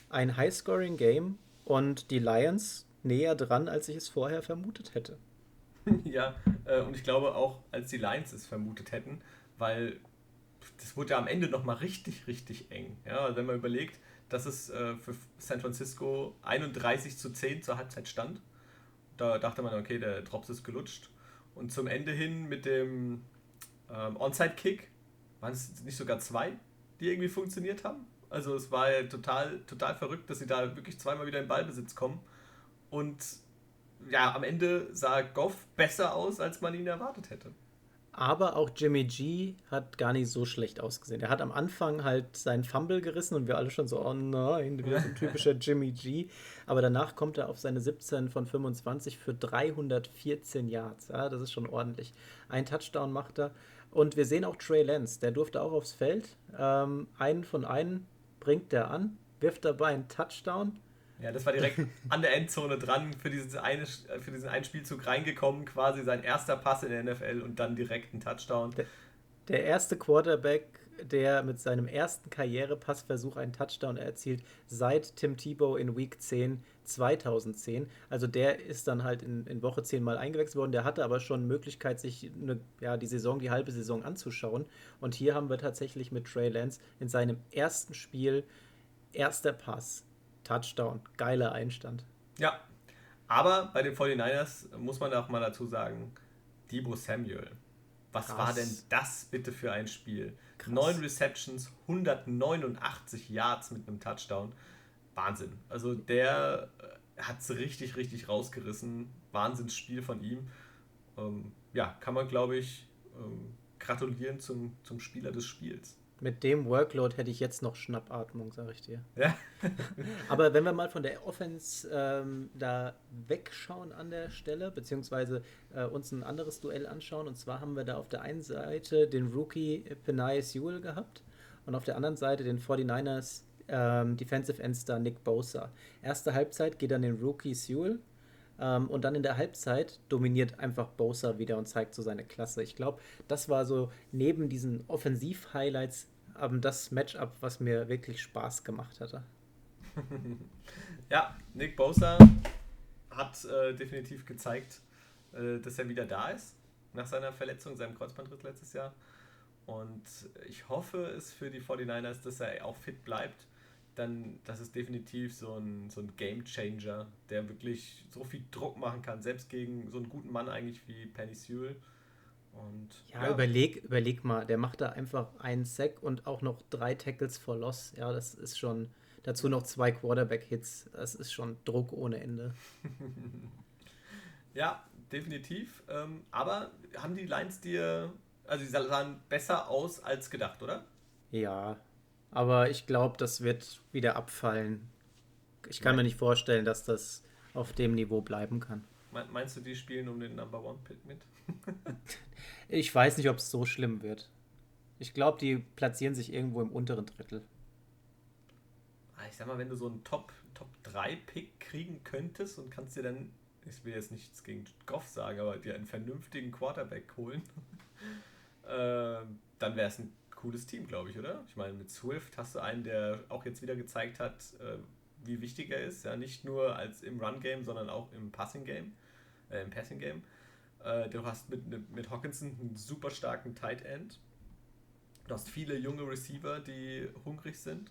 Ein High-Scoring-Game und die Lions näher dran, als ich es vorher vermutet hätte. [laughs] ja, äh, und ich glaube auch, als die Lions es vermutet hätten, weil das wurde ja am Ende nochmal richtig, richtig eng. Ja, also wenn man überlegt, dass es äh, für San Francisco 31 zu 10 zur Halbzeit stand, da dachte man, okay, der Drops ist gelutscht. Und zum Ende hin mit dem ähm, Onside-Kick waren es nicht sogar zwei, die irgendwie funktioniert haben. Also es war ja total, total verrückt, dass sie da wirklich zweimal wieder in Ballbesitz kommen. Und ja, am Ende sah Goff besser aus, als man ihn erwartet hätte. Aber auch Jimmy G hat gar nicht so schlecht ausgesehen. Er hat am Anfang halt seinen Fumble gerissen und wir alle schon so, oh nein, wieder so ein [laughs] typischer Jimmy G. Aber danach kommt er auf seine 17 von 25 für 314 Yards. Ja, das ist schon ordentlich. Ein Touchdown macht er. Und wir sehen auch Trey Lance, der durfte auch aufs Feld. Ähm, einen von einen bringt er an, wirft dabei einen Touchdown ja, das war direkt [laughs] an der Endzone dran, für, dieses eine, für diesen einen Spielzug reingekommen, quasi sein erster Pass in der NFL und dann direkt ein Touchdown. Der, der erste Quarterback, der mit seinem ersten Karrierepassversuch einen Touchdown erzielt, seit Tim Tebow in Week 10 2010. Also der ist dann halt in, in Woche 10 mal eingewechselt worden. Der hatte aber schon Möglichkeit, sich eine, ja, die Saison, die halbe Saison anzuschauen. Und hier haben wir tatsächlich mit Trey Lance in seinem ersten Spiel erster Pass Touchdown. Geiler Einstand. Ja, aber bei den 49ers muss man auch mal dazu sagen, Debo Samuel. Was Krass. war denn das bitte für ein Spiel? Krass. Neun Receptions, 189 Yards mit einem Touchdown. Wahnsinn. Also der äh, hat es richtig, richtig rausgerissen. Wahnsinnsspiel von ihm. Ähm, ja, kann man, glaube ich, ähm, gratulieren zum, zum Spieler des Spiels mit dem Workload hätte ich jetzt noch Schnappatmung, sage ich dir. Ja. [laughs] Aber wenn wir mal von der Offense ähm, da wegschauen an der Stelle, beziehungsweise äh, uns ein anderes Duell anschauen, und zwar haben wir da auf der einen Seite den Rookie Penai Sewell gehabt und auf der anderen Seite den 49ers ähm, Defensive End Star Nick Bosa. Erste Halbzeit geht dann den Rookie Sewell ähm, und dann in der Halbzeit dominiert einfach Bosa wieder und zeigt so seine Klasse. Ich glaube, das war so neben diesen Offensiv-Highlights ähm, das Matchup, was mir wirklich Spaß gemacht hatte. [laughs] ja, Nick Bosa hat äh, definitiv gezeigt, äh, dass er wieder da ist nach seiner Verletzung, seinem Kreuzbandriss letztes Jahr. Und ich hoffe es für die 49ers, dass er auch fit bleibt dann das ist definitiv so ein, so ein Game Changer, der wirklich so viel Druck machen kann, selbst gegen so einen guten Mann eigentlich wie Penny Sewell. Und, ja, ja, Überleg, überleg mal, der macht da einfach einen Sack und auch noch drei Tackles for Loss. Ja, das ist schon, dazu noch zwei Quarterback-Hits. Das ist schon Druck ohne Ende. [laughs] ja, definitiv. Ähm, aber haben die Lines dir, also sie sahen besser aus als gedacht, oder? Ja, aber ich glaube, das wird wieder abfallen. Ich kann Nein. mir nicht vorstellen, dass das auf dem Niveau bleiben kann. Meinst du, die spielen um den Number One Pick mit? [laughs] ich weiß nicht, ob es so schlimm wird. Ich glaube, die platzieren sich irgendwo im unteren Drittel. Ah, ich sag mal, wenn du so einen Top, Top 3 Pick kriegen könntest und kannst dir dann, ich will jetzt nichts gegen Goff sagen, aber dir einen vernünftigen Quarterback holen, [laughs] äh, dann wäre es ein cooles Team, glaube ich, oder? Ich meine, mit Swift hast du einen, der auch jetzt wieder gezeigt hat, äh, wie wichtig er ist. Ja, nicht nur als im Run-Game, sondern auch im Passing-Game, äh, im Passing-Game. Äh, du hast mit, mit Hawkinson einen super starken Tight End. Du hast viele junge Receiver, die hungrig sind.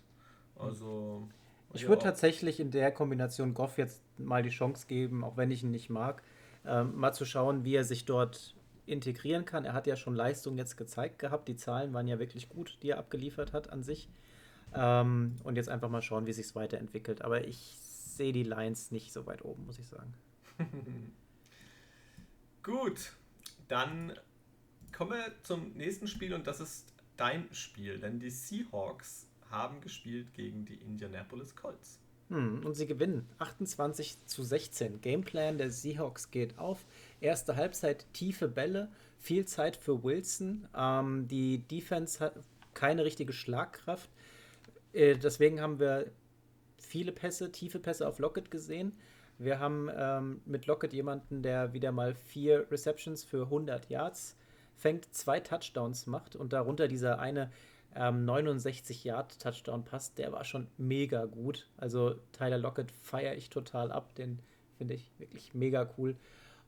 Also. Ich würde tatsächlich in der Kombination Goff jetzt mal die Chance geben, auch wenn ich ihn nicht mag, ähm, mal zu schauen, wie er sich dort integrieren kann. Er hat ja schon Leistung jetzt gezeigt gehabt. Die Zahlen waren ja wirklich gut, die er abgeliefert hat an sich. Ähm, und jetzt einfach mal schauen, wie sich weiterentwickelt. Aber ich sehe die Lines nicht so weit oben, muss ich sagen. [laughs] gut, dann kommen wir zum nächsten Spiel und das ist dein Spiel, denn die Seahawks haben gespielt gegen die Indianapolis Colts. Hm, und sie gewinnen 28 zu 16. Gameplan der Seahawks geht auf. Erste Halbzeit tiefe Bälle, viel Zeit für Wilson. Ähm, die Defense hat keine richtige Schlagkraft. Äh, deswegen haben wir viele Pässe, tiefe Pässe auf Lockett gesehen. Wir haben ähm, mit Lockett jemanden, der wieder mal vier Receptions für 100 Yards fängt, zwei Touchdowns macht und darunter dieser eine ähm, 69 Yard Touchdown passt, der war schon mega gut. Also Tyler Lockett feiere ich total ab, den finde ich wirklich mega cool.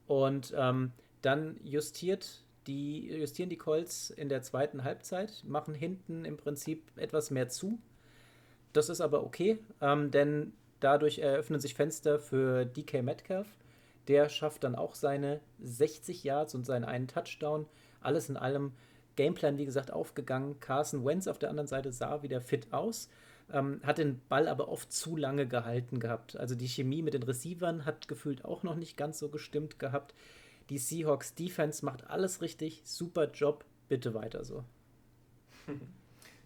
Und ähm, dann justiert die, justieren die Colts in der zweiten Halbzeit, machen hinten im Prinzip etwas mehr zu. Das ist aber okay, ähm, denn dadurch eröffnen sich Fenster für DK Metcalf. Der schafft dann auch seine 60 Yards und seinen einen Touchdown. Alles in allem Gameplan, wie gesagt, aufgegangen. Carson Wentz auf der anderen Seite sah wieder fit aus, ähm, hat den Ball aber oft zu lange gehalten gehabt. Also die Chemie mit den Receivern hat gefühlt auch noch nicht ganz so gestimmt gehabt. Die Seahawks Defense macht alles richtig, super Job, bitte weiter so. [laughs]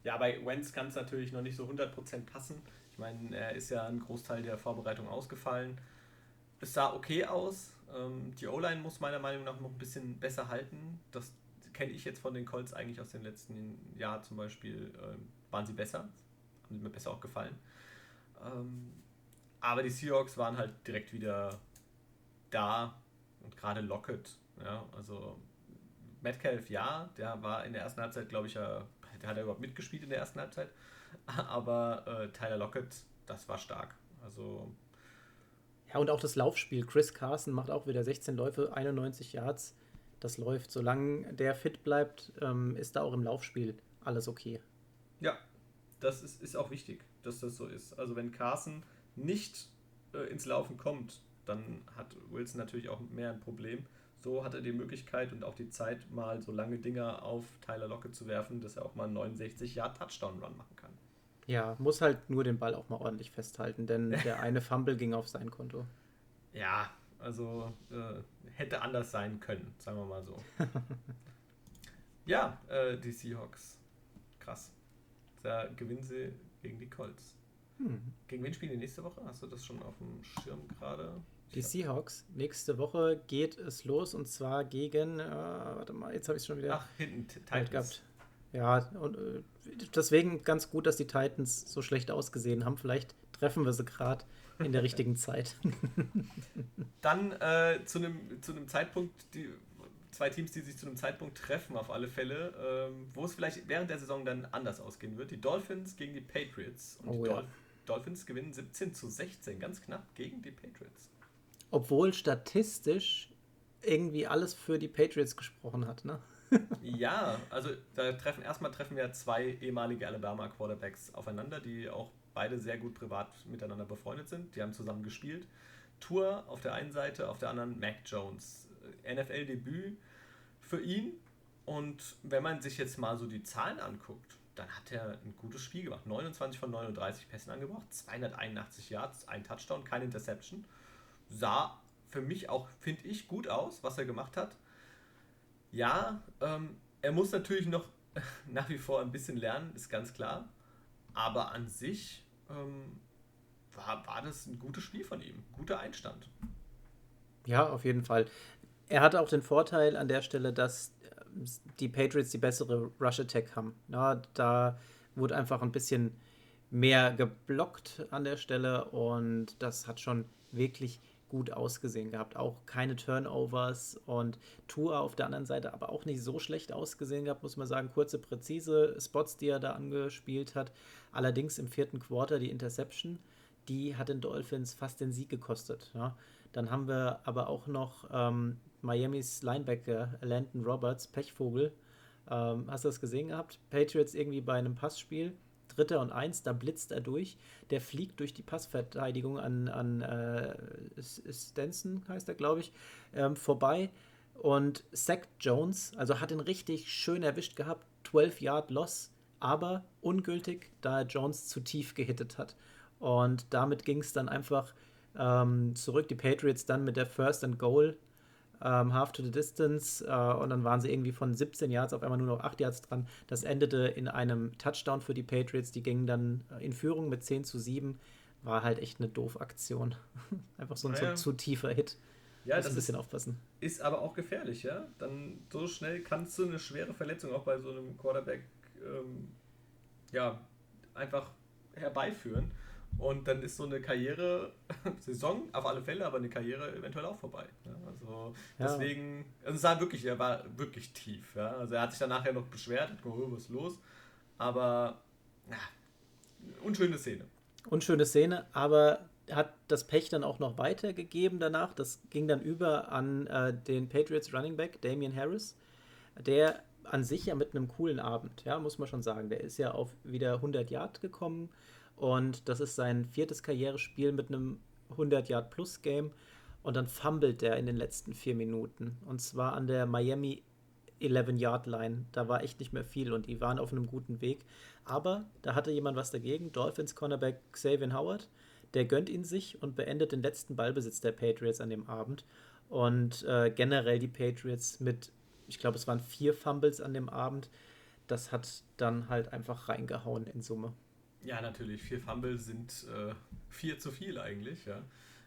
Ja, bei Wentz kann es natürlich noch nicht so 100% passen. Ich meine, er ist ja ein Großteil der Vorbereitung ausgefallen. Es sah okay aus. Ähm, die O-Line muss meiner Meinung nach noch ein bisschen besser halten. Das kenne ich jetzt von den Colts eigentlich aus den letzten Jahren zum Beispiel. Äh, waren sie besser. Mir besser auch gefallen. Ähm, aber die Seahawks waren halt direkt wieder da und gerade Lockett, ja, also Metcalf, ja, der war in der ersten Halbzeit, glaube ich, ja, der hat ja überhaupt mitgespielt in der ersten Halbzeit, [laughs] aber äh, Tyler Lockett, das war stark. Also. Ja, und auch das Laufspiel. Chris Carson macht auch wieder 16 Läufe, 91 Yards. Das läuft. Solange der fit bleibt, ähm, ist da auch im Laufspiel alles okay. Ja, das ist, ist auch wichtig, dass das so ist. Also, wenn Carson nicht äh, ins Laufen kommt, dann hat Wilson natürlich auch mehr ein Problem. So hat er die Möglichkeit und auch die Zeit, mal so lange Dinger auf Tyler Locke zu werfen, dass er auch mal einen 69 Yard Touchdown Run machen kann. Ja, muss halt nur den Ball auch mal ordentlich festhalten, denn [laughs] der eine Fumble ging auf sein Konto. Ja, also äh, hätte anders sein können, sagen wir mal so. [laughs] ja, äh, die Seahawks. Krass. Da gewinnen sie gegen die Colts. Hm. Gegen wen spielen die nächste Woche? Hast du das schon auf dem Schirm gerade? Die Seahawks. Nächste Woche geht es los und zwar gegen, äh, warte mal, jetzt habe ich es schon wieder. Ach, hinten Titans. Gehabt. Ja, und äh, deswegen ganz gut, dass die Titans so schlecht ausgesehen haben. Vielleicht treffen wir sie gerade in der [laughs] richtigen Zeit. [laughs] Dann äh, zu einem zu Zeitpunkt, die zwei Teams, die sich zu einem Zeitpunkt treffen, auf alle Fälle, ähm, wo es vielleicht während der Saison dann anders ausgehen wird. Die Dolphins gegen die Patriots. Und oh, die ja. Dolphins gewinnen 17 zu 16, ganz knapp gegen die Patriots. Obwohl statistisch irgendwie alles für die Patriots gesprochen hat, ne? [laughs] ja, also da treffen erstmal treffen wir zwei ehemalige Alabama Quarterbacks aufeinander, die auch beide sehr gut privat miteinander befreundet sind. Die haben zusammen gespielt. Tour auf der einen Seite, auf der anderen Mac Jones. NFL-Debüt für ihn. Und wenn man sich jetzt mal so die Zahlen anguckt, dann hat er ein gutes Spiel gemacht. 29 von 39 Pässen angebracht, 281 Yards, ein Touchdown, keine Interception sah für mich auch, finde ich, gut aus, was er gemacht hat. Ja, ähm, er muss natürlich noch [laughs] nach wie vor ein bisschen lernen, ist ganz klar. Aber an sich ähm, war, war das ein gutes Spiel von ihm, guter Einstand. Ja, auf jeden Fall. Er hatte auch den Vorteil an der Stelle, dass ähm, die Patriots die bessere Rush Attack haben. Ja, da wurde einfach ein bisschen mehr geblockt an der Stelle und das hat schon wirklich gut ausgesehen gehabt. Auch keine Turnovers und Tour auf der anderen Seite aber auch nicht so schlecht ausgesehen gehabt, muss man sagen. Kurze, präzise Spots, die er da angespielt hat. Allerdings im vierten Quarter die Interception, die hat den Dolphins fast den Sieg gekostet. Ja. Dann haben wir aber auch noch ähm, Miamis Linebacker Landon Roberts, Pechvogel. Ähm, hast du das gesehen gehabt? Patriots irgendwie bei einem Passspiel Dritter und Eins, da blitzt er durch. Der fliegt durch die Passverteidigung an, an äh, Stenson, heißt er, glaube ich, ähm, vorbei. Und Zach Jones, also hat ihn richtig schön erwischt gehabt. 12 Yard Loss, aber ungültig, da er Jones zu tief gehittet hat. Und damit ging es dann einfach ähm, zurück. Die Patriots dann mit der First and Goal ähm, Half to the Distance äh, und dann waren sie irgendwie von 17 Yards auf einmal nur noch 8 Yards dran. Das endete in einem Touchdown für die Patriots. Die gingen dann äh, in Führung mit 10 zu 7. War halt echt eine doof Aktion. [laughs] Einfach so ein naja. zu, zu, tiefer Hit. Ja, Muss das ein bisschen ist, aufpassen. Ist aber auch gefährlich, ja. Dann so schnell kannst du eine schwere Verletzung auch bei so einem Quarterback ähm, ja, einfach herbeiführen. Und dann ist so eine Karriere, Saison [laughs] auf alle Fälle, aber eine Karriere eventuell auch vorbei. Ja, also ja. deswegen, also es war wirklich, er war wirklich tief. Ja? Also er hat sich dann nachher noch beschwert, hat gesagt, was ist los? Aber ja, unschöne Szene. Unschöne Szene, aber hat das Pech dann auch noch weitergegeben danach. Das ging dann über an äh, den Patriots Running Back, Damian Harris, der an sich ja mit einem coolen Abend, ja, muss man schon sagen. Der ist ja auf wieder 100 Yard gekommen und das ist sein viertes Karrierespiel mit einem 100 Yard Plus Game und dann fummelt er in den letzten vier Minuten und zwar an der Miami 11 Yard Line. Da war echt nicht mehr viel und die waren auf einem guten Weg. Aber da hatte jemand was dagegen. Dolphins Cornerback Xavier Howard der gönnt ihn sich und beendet den letzten Ballbesitz der Patriots an dem Abend. Und äh, generell die Patriots mit, ich glaube, es waren vier Fumbles an dem Abend. Das hat dann halt einfach reingehauen in Summe. Ja, natürlich. Vier Fumbles sind äh, vier zu viel eigentlich, ja.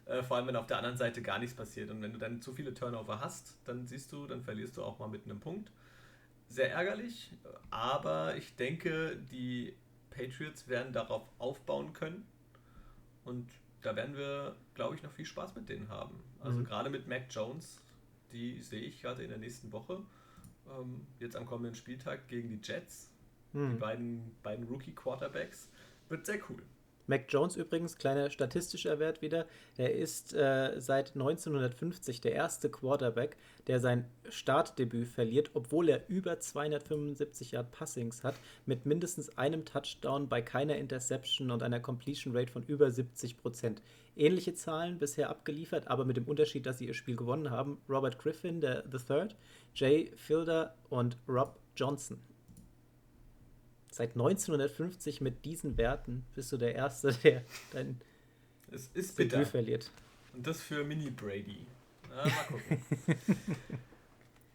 Äh, vor allem, wenn auf der anderen Seite gar nichts passiert. Und wenn du dann zu viele Turnover hast, dann siehst du, dann verlierst du auch mal mit einem Punkt. Sehr ärgerlich, aber ich denke, die Patriots werden darauf aufbauen können und da werden wir, glaube ich, noch viel Spaß mit denen haben. Also mhm. gerade mit Mac Jones, die sehe ich gerade in der nächsten Woche. Ähm, jetzt am kommenden Spieltag gegen die Jets. Mhm. Die beiden, beiden Rookie-Quarterbacks. Wird sehr cool. Mac Jones übrigens, kleiner statistischer Wert wieder, er ist äh, seit 1950 der erste Quarterback, der sein Startdebüt verliert, obwohl er über 275 Yard Passings hat, mit mindestens einem Touchdown bei keiner Interception und einer Completion Rate von über 70 Prozent. Ähnliche Zahlen bisher abgeliefert, aber mit dem Unterschied, dass sie ihr Spiel gewonnen haben. Robert Griffin, der The Third, Jay Fielder und Rob Johnson. Seit 1950 mit diesen Werten bist du der Erste, [laughs] der dein es ist Debüt bitter. verliert. Und das für Mini Brady. Na, mal gucken. [laughs]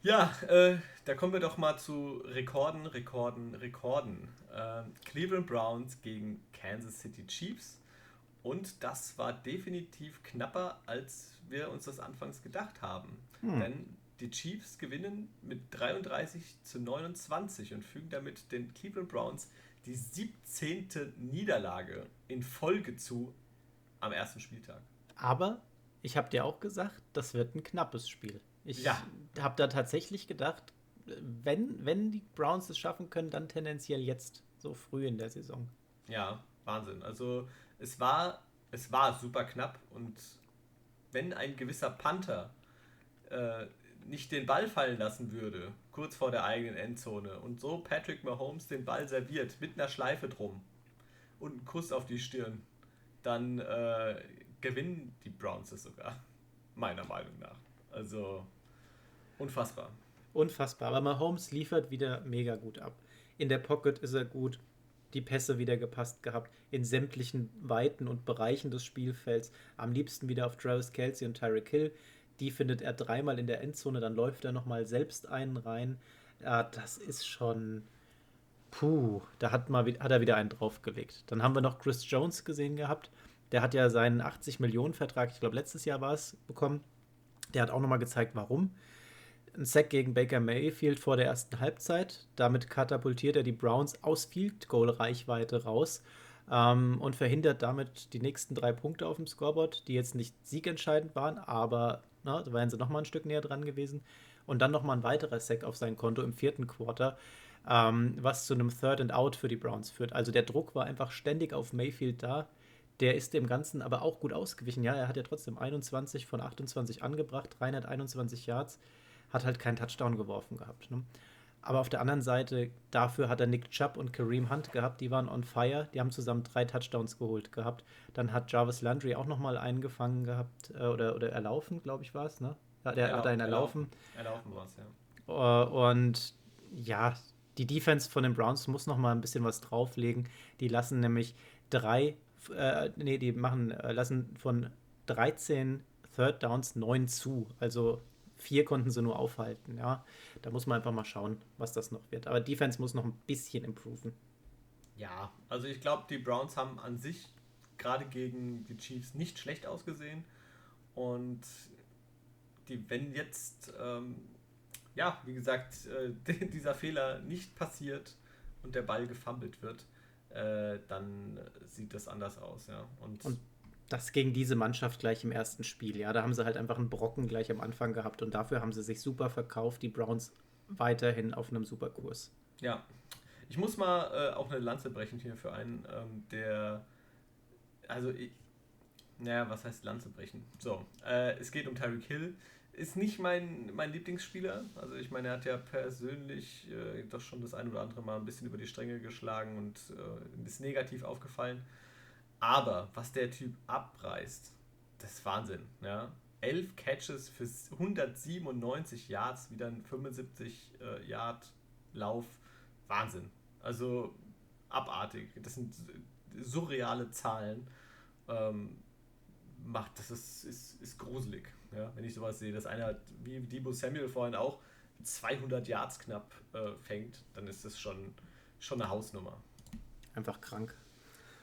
ja, äh, da kommen wir doch mal zu Rekorden, Rekorden, Rekorden. Äh, Cleveland Browns gegen Kansas City Chiefs. Und das war definitiv knapper, als wir uns das anfangs gedacht haben. Hm. Denn die Chiefs gewinnen mit 33 zu 29 und fügen damit den Cleveland Browns die 17. Niederlage in Folge zu am ersten Spieltag. Aber ich habe dir auch gesagt, das wird ein knappes Spiel. Ich ja. habe da tatsächlich gedacht, wenn, wenn die Browns es schaffen können, dann tendenziell jetzt, so früh in der Saison. Ja, Wahnsinn. Also es war, es war super knapp und wenn ein gewisser Panther äh, nicht den Ball fallen lassen würde, kurz vor der eigenen Endzone, und so Patrick Mahomes den Ball serviert mit einer Schleife drum und einen Kuss auf die Stirn, dann äh, gewinnen die Browns es sogar. Meiner Meinung nach. Also unfassbar. Unfassbar. Aber Mahomes liefert wieder mega gut ab. In der Pocket ist er gut. Die Pässe wieder gepasst gehabt. In sämtlichen Weiten und Bereichen des Spielfelds. Am liebsten wieder auf Travis Kelsey und Tyreek Hill die findet er dreimal in der Endzone, dann läuft er nochmal selbst einen rein. Ja, das ist schon. Puh, da hat, mal, hat er wieder einen draufgelegt. Dann haben wir noch Chris Jones gesehen gehabt. Der hat ja seinen 80 Millionen Vertrag, ich glaube letztes Jahr war es, bekommen. Der hat auch nochmal gezeigt, warum. Ein Sack gegen Baker Mayfield vor der ersten Halbzeit. Damit katapultiert er die Browns aus Field Goal Reichweite raus ähm, und verhindert damit die nächsten drei Punkte auf dem Scoreboard, die jetzt nicht siegentscheidend waren, aber na, da wären sie nochmal ein Stück näher dran gewesen. Und dann nochmal ein weiterer Sack auf sein Konto im vierten Quarter, ähm, was zu einem Third and Out für die Browns führt. Also der Druck war einfach ständig auf Mayfield da. Der ist dem Ganzen aber auch gut ausgewichen. Ja, er hat ja trotzdem 21 von 28 angebracht, 321 Yards, hat halt keinen Touchdown geworfen gehabt. Ne? Aber auf der anderen Seite, dafür hat er Nick Chubb und Kareem Hunt gehabt, die waren on fire, die haben zusammen drei Touchdowns geholt gehabt. Dann hat Jarvis Landry auch nochmal einen gefangen gehabt, äh, oder, oder erlaufen, glaube ich, war es, ne? Ja, der Erlau hat einen erlaufen. Erlaufen war es, ja. Uh, und ja, die Defense von den Browns muss nochmal ein bisschen was drauflegen. Die lassen nämlich drei, äh, nee, die machen, äh, lassen von 13 Third Downs neun zu. Also vier konnten sie nur aufhalten, ja. Da muss man einfach mal schauen, was das noch wird. Aber Defense muss noch ein bisschen improven. Ja, also ich glaube, die Browns haben an sich gerade gegen die Chiefs nicht schlecht ausgesehen. Und die, wenn jetzt, ähm, ja, wie gesagt, äh, [laughs] dieser Fehler nicht passiert und der Ball gefummelt wird, äh, dann sieht das anders aus, ja. Und, und das gegen diese Mannschaft gleich im ersten Spiel, ja. Da haben sie halt einfach einen Brocken gleich am Anfang gehabt und dafür haben sie sich super verkauft, die Browns weiterhin auf einem super Kurs. Ja. Ich muss mal äh, auch eine Lanze brechen hier für einen, ähm, der. Also, ich, naja, was heißt Lanze brechen? So, äh, es geht um Tyreek Hill. Ist nicht mein, mein Lieblingsspieler. Also, ich meine, er hat ja persönlich äh, doch schon das ein oder andere Mal ein bisschen über die Stränge geschlagen und äh, ist negativ aufgefallen. Aber was der Typ abreißt, das ist Wahnsinn. Ja? 11 Catches für 197 Yards, wieder ein 75 äh, Yard Lauf. Wahnsinn. Also abartig. Das sind surreale Zahlen. Ähm, macht, das ist, ist, ist gruselig, ja, wenn ich sowas sehe. Dass einer, wie Debo Samuel vorhin auch, 200 Yards knapp äh, fängt, dann ist das schon, schon eine Hausnummer. Einfach krank.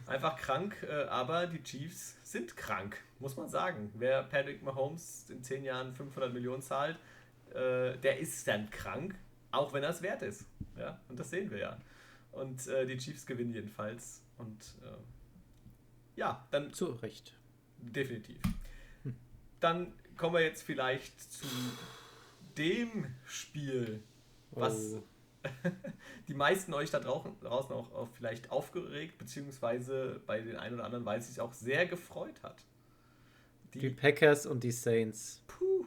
Einfach krank, äh, aber die Chiefs sind krank, muss man sagen. Wer Patrick Mahomes in 10 Jahren 500 Millionen zahlt, äh, der ist dann krank, auch wenn er es wert ist. Ja? Und das sehen wir ja. Und äh, die Chiefs gewinnen jedenfalls. Und ja, dann. Zu Recht. Definitiv. Dann kommen wir jetzt vielleicht zu dem Spiel, was oh. [laughs] die meisten euch da draußen auch, auch vielleicht aufgeregt, beziehungsweise bei den einen oder anderen, weil es sich auch sehr gefreut hat. Die, die Packers und die Saints. Puh.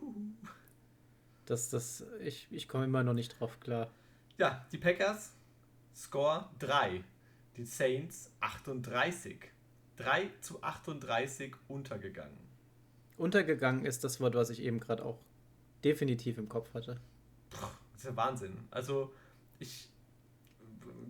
Das, das, ich, ich komme immer noch nicht drauf klar. Ja, die Packers, Score 3. Die Saints 38. 3 zu 38 untergegangen. Untergegangen ist das Wort, was ich eben gerade auch definitiv im Kopf hatte. Das ist ja Wahnsinn. Also, ich.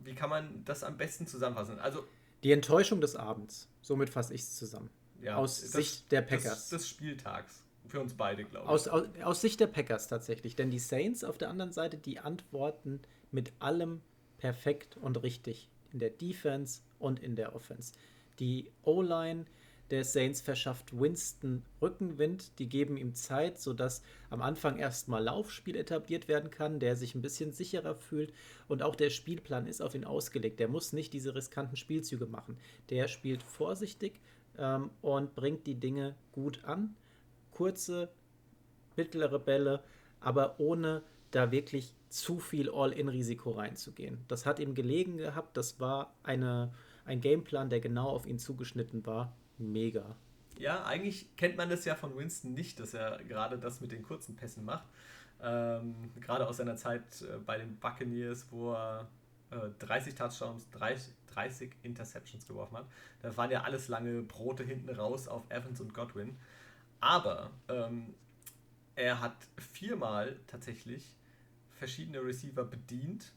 Wie kann man das am besten zusammenfassen? Also. Die Enttäuschung des Abends. Somit fasse ich es zusammen. Ja, aus das, Sicht der Packers. Des, des Spieltags. Für uns beide, glaube ich. Aus, aus, aus Sicht der Packers tatsächlich. Denn die Saints auf der anderen Seite, die antworten mit allem perfekt und richtig. In der Defense und in der Offense. Die O-Line der Saints verschafft Winston Rückenwind. Die geben ihm Zeit, sodass am Anfang erstmal Laufspiel etabliert werden kann, der sich ein bisschen sicherer fühlt. Und auch der Spielplan ist auf ihn ausgelegt. Der muss nicht diese riskanten Spielzüge machen. Der spielt vorsichtig ähm, und bringt die Dinge gut an. Kurze, mittlere Bälle, aber ohne da wirklich zu viel All-In-Risiko reinzugehen. Das hat ihm gelegen gehabt. Das war eine ein Gameplan, der genau auf ihn zugeschnitten war. Mega. Ja, eigentlich kennt man das ja von Winston nicht, dass er gerade das mit den kurzen Pässen macht. Ähm, gerade aus seiner Zeit äh, bei den Buccaneers, wo er äh, 30 Touchdowns, 30, 30 Interceptions geworfen hat. Da waren ja alles lange Brote hinten raus auf Evans und Godwin. Aber ähm, er hat viermal tatsächlich verschiedene Receiver bedient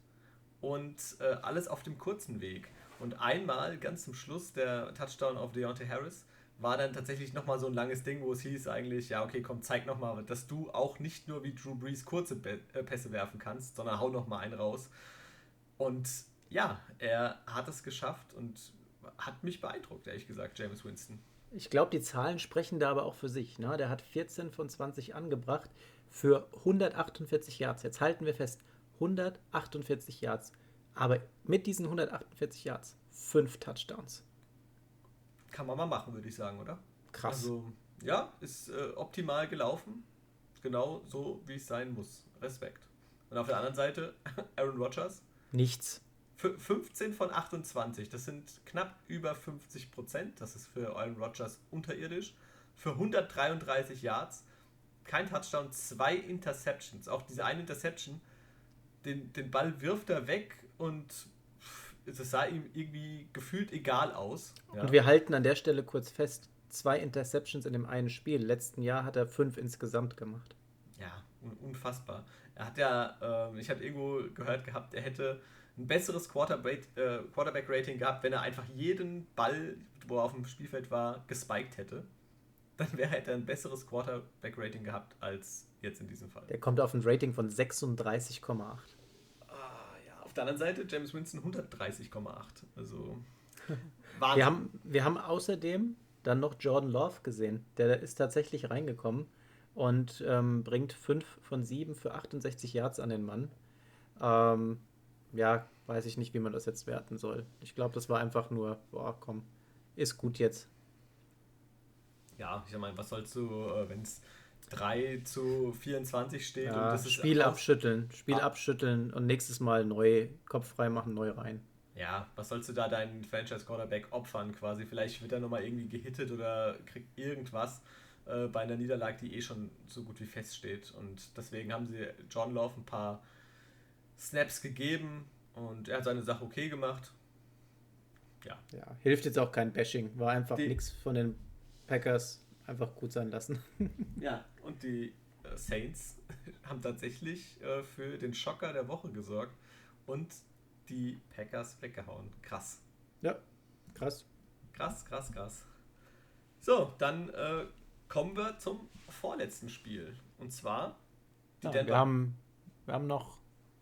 und äh, alles auf dem kurzen Weg. Und einmal, ganz zum Schluss, der Touchdown auf Deontay Harris, war dann tatsächlich nochmal so ein langes Ding, wo es hieß eigentlich, ja, okay, komm, zeig nochmal, dass du auch nicht nur wie Drew Brees kurze äh, Pässe werfen kannst, sondern hau nochmal einen raus. Und ja, er hat es geschafft und hat mich beeindruckt, ehrlich gesagt, James Winston. Ich glaube, die Zahlen sprechen da aber auch für sich. Ne? Der hat 14 von 20 angebracht für 148 Yards. Jetzt halten wir fest, 148 Yards. Aber mit diesen 148 Yards, fünf Touchdowns. Kann man mal machen, würde ich sagen, oder? Krass. Also, ja, ist äh, optimal gelaufen. Genau so, wie es sein muss. Respekt. Und auf der anderen Seite, [laughs] Aaron Rodgers. Nichts. 15 von 28, das sind knapp über 50 Prozent. Das ist für Aaron Rodgers unterirdisch. Für 133 Yards, kein Touchdown, zwei Interceptions. Auch diese eine Interception, den, den Ball wirft er weg und es sah ihm irgendwie gefühlt egal aus. Ja. Und wir halten an der Stelle kurz fest, zwei Interceptions in dem einen Spiel. Letzten Jahr hat er fünf insgesamt gemacht. Ja, unfassbar. Er hat ja, äh, ich habe irgendwo gehört gehabt, er hätte ein besseres äh, Quarterback-Rating gehabt, wenn er einfach jeden Ball, wo er auf dem Spielfeld war, gespiked hätte. Dann wäre er ein besseres Quarterback-Rating gehabt als jetzt in diesem Fall. Der kommt auf ein Rating von 36,8 auf der anderen Seite James Winston 130,8. Also [laughs] Wahnsinn. Wir haben, wir haben außerdem dann noch Jordan Love gesehen. Der ist tatsächlich reingekommen und ähm, bringt 5 von 7 für 68 Yards an den Mann. Ähm, ja, weiß ich nicht, wie man das jetzt werten soll. Ich glaube, das war einfach nur, boah, komm, ist gut jetzt. Ja, ich meine, was sollst du, äh, wenn es 3 zu 24 steht Ja, und das ist Spiel abschütteln, Spiel Ah. abschütteln und nächstes Mal neu, Kopf frei machen, neu rein. Ja, was sollst du da deinen Franchise-Quarterback opfern quasi? Vielleicht wird er nochmal irgendwie gehittet oder kriegt irgendwas äh, bei einer Niederlage, die eh schon so gut wie feststeht. Und deswegen haben sie John Love ein paar Snaps gegeben und er hat seine Sache okay gemacht. Ja, Ja, hilft jetzt auch kein Bashing, war einfach nichts von den Packers einfach gut sein lassen. ja. [laughs] und die äh, Saints [laughs] haben tatsächlich äh, für den Schocker der Woche gesorgt und die Packers weggehauen. Krass. Ja, krass. Krass, krass, krass. So, dann äh, kommen wir zum vorletzten Spiel. Und zwar die Ja, Denver. wir, haben, wir haben noch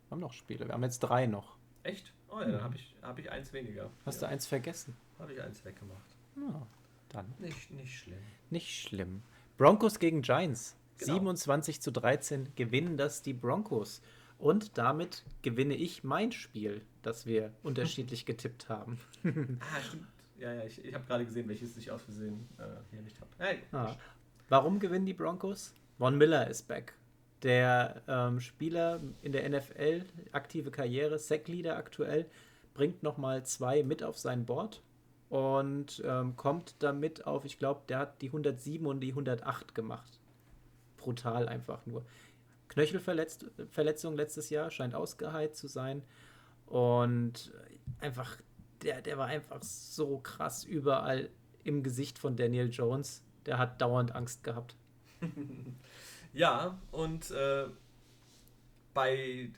wir haben noch Spiele, wir haben jetzt drei noch. Echt? Oh ja, dann Mhm. habe ich, hab ich eins weniger. Hast ja, du eins vergessen? Habe ich eins weggemacht. Ja, dann. Nicht, nicht schlimm. Nicht schlimm. Broncos gegen Giants. Genau. 27 zu 13 gewinnen das die Broncos. Und damit gewinne ich mein Spiel, das wir unterschiedlich getippt haben. [laughs] Ah, stimmt. Ja, ja, ich, ich habe gerade gesehen, welches ich aus Versehen äh, hier nicht habe. Nein, Ah. Warum gewinnen die Broncos? Von Miller ist back. Der ähm, Spieler in der NFL, aktive Karriere, Sackleader aktuell, bringt nochmal zwei mit auf sein Board und ähm, kommt damit auf, ich glaube, der hat die 107 und die 108 gemacht. Brutal einfach nur. Knöchelverletzung letztes Jahr, scheint ausgeheilt zu sein. Und einfach, der, der war einfach so krass überall im Gesicht von Daniel Jones. Der hat dauernd Angst gehabt. [laughs] Ja, und äh, bei,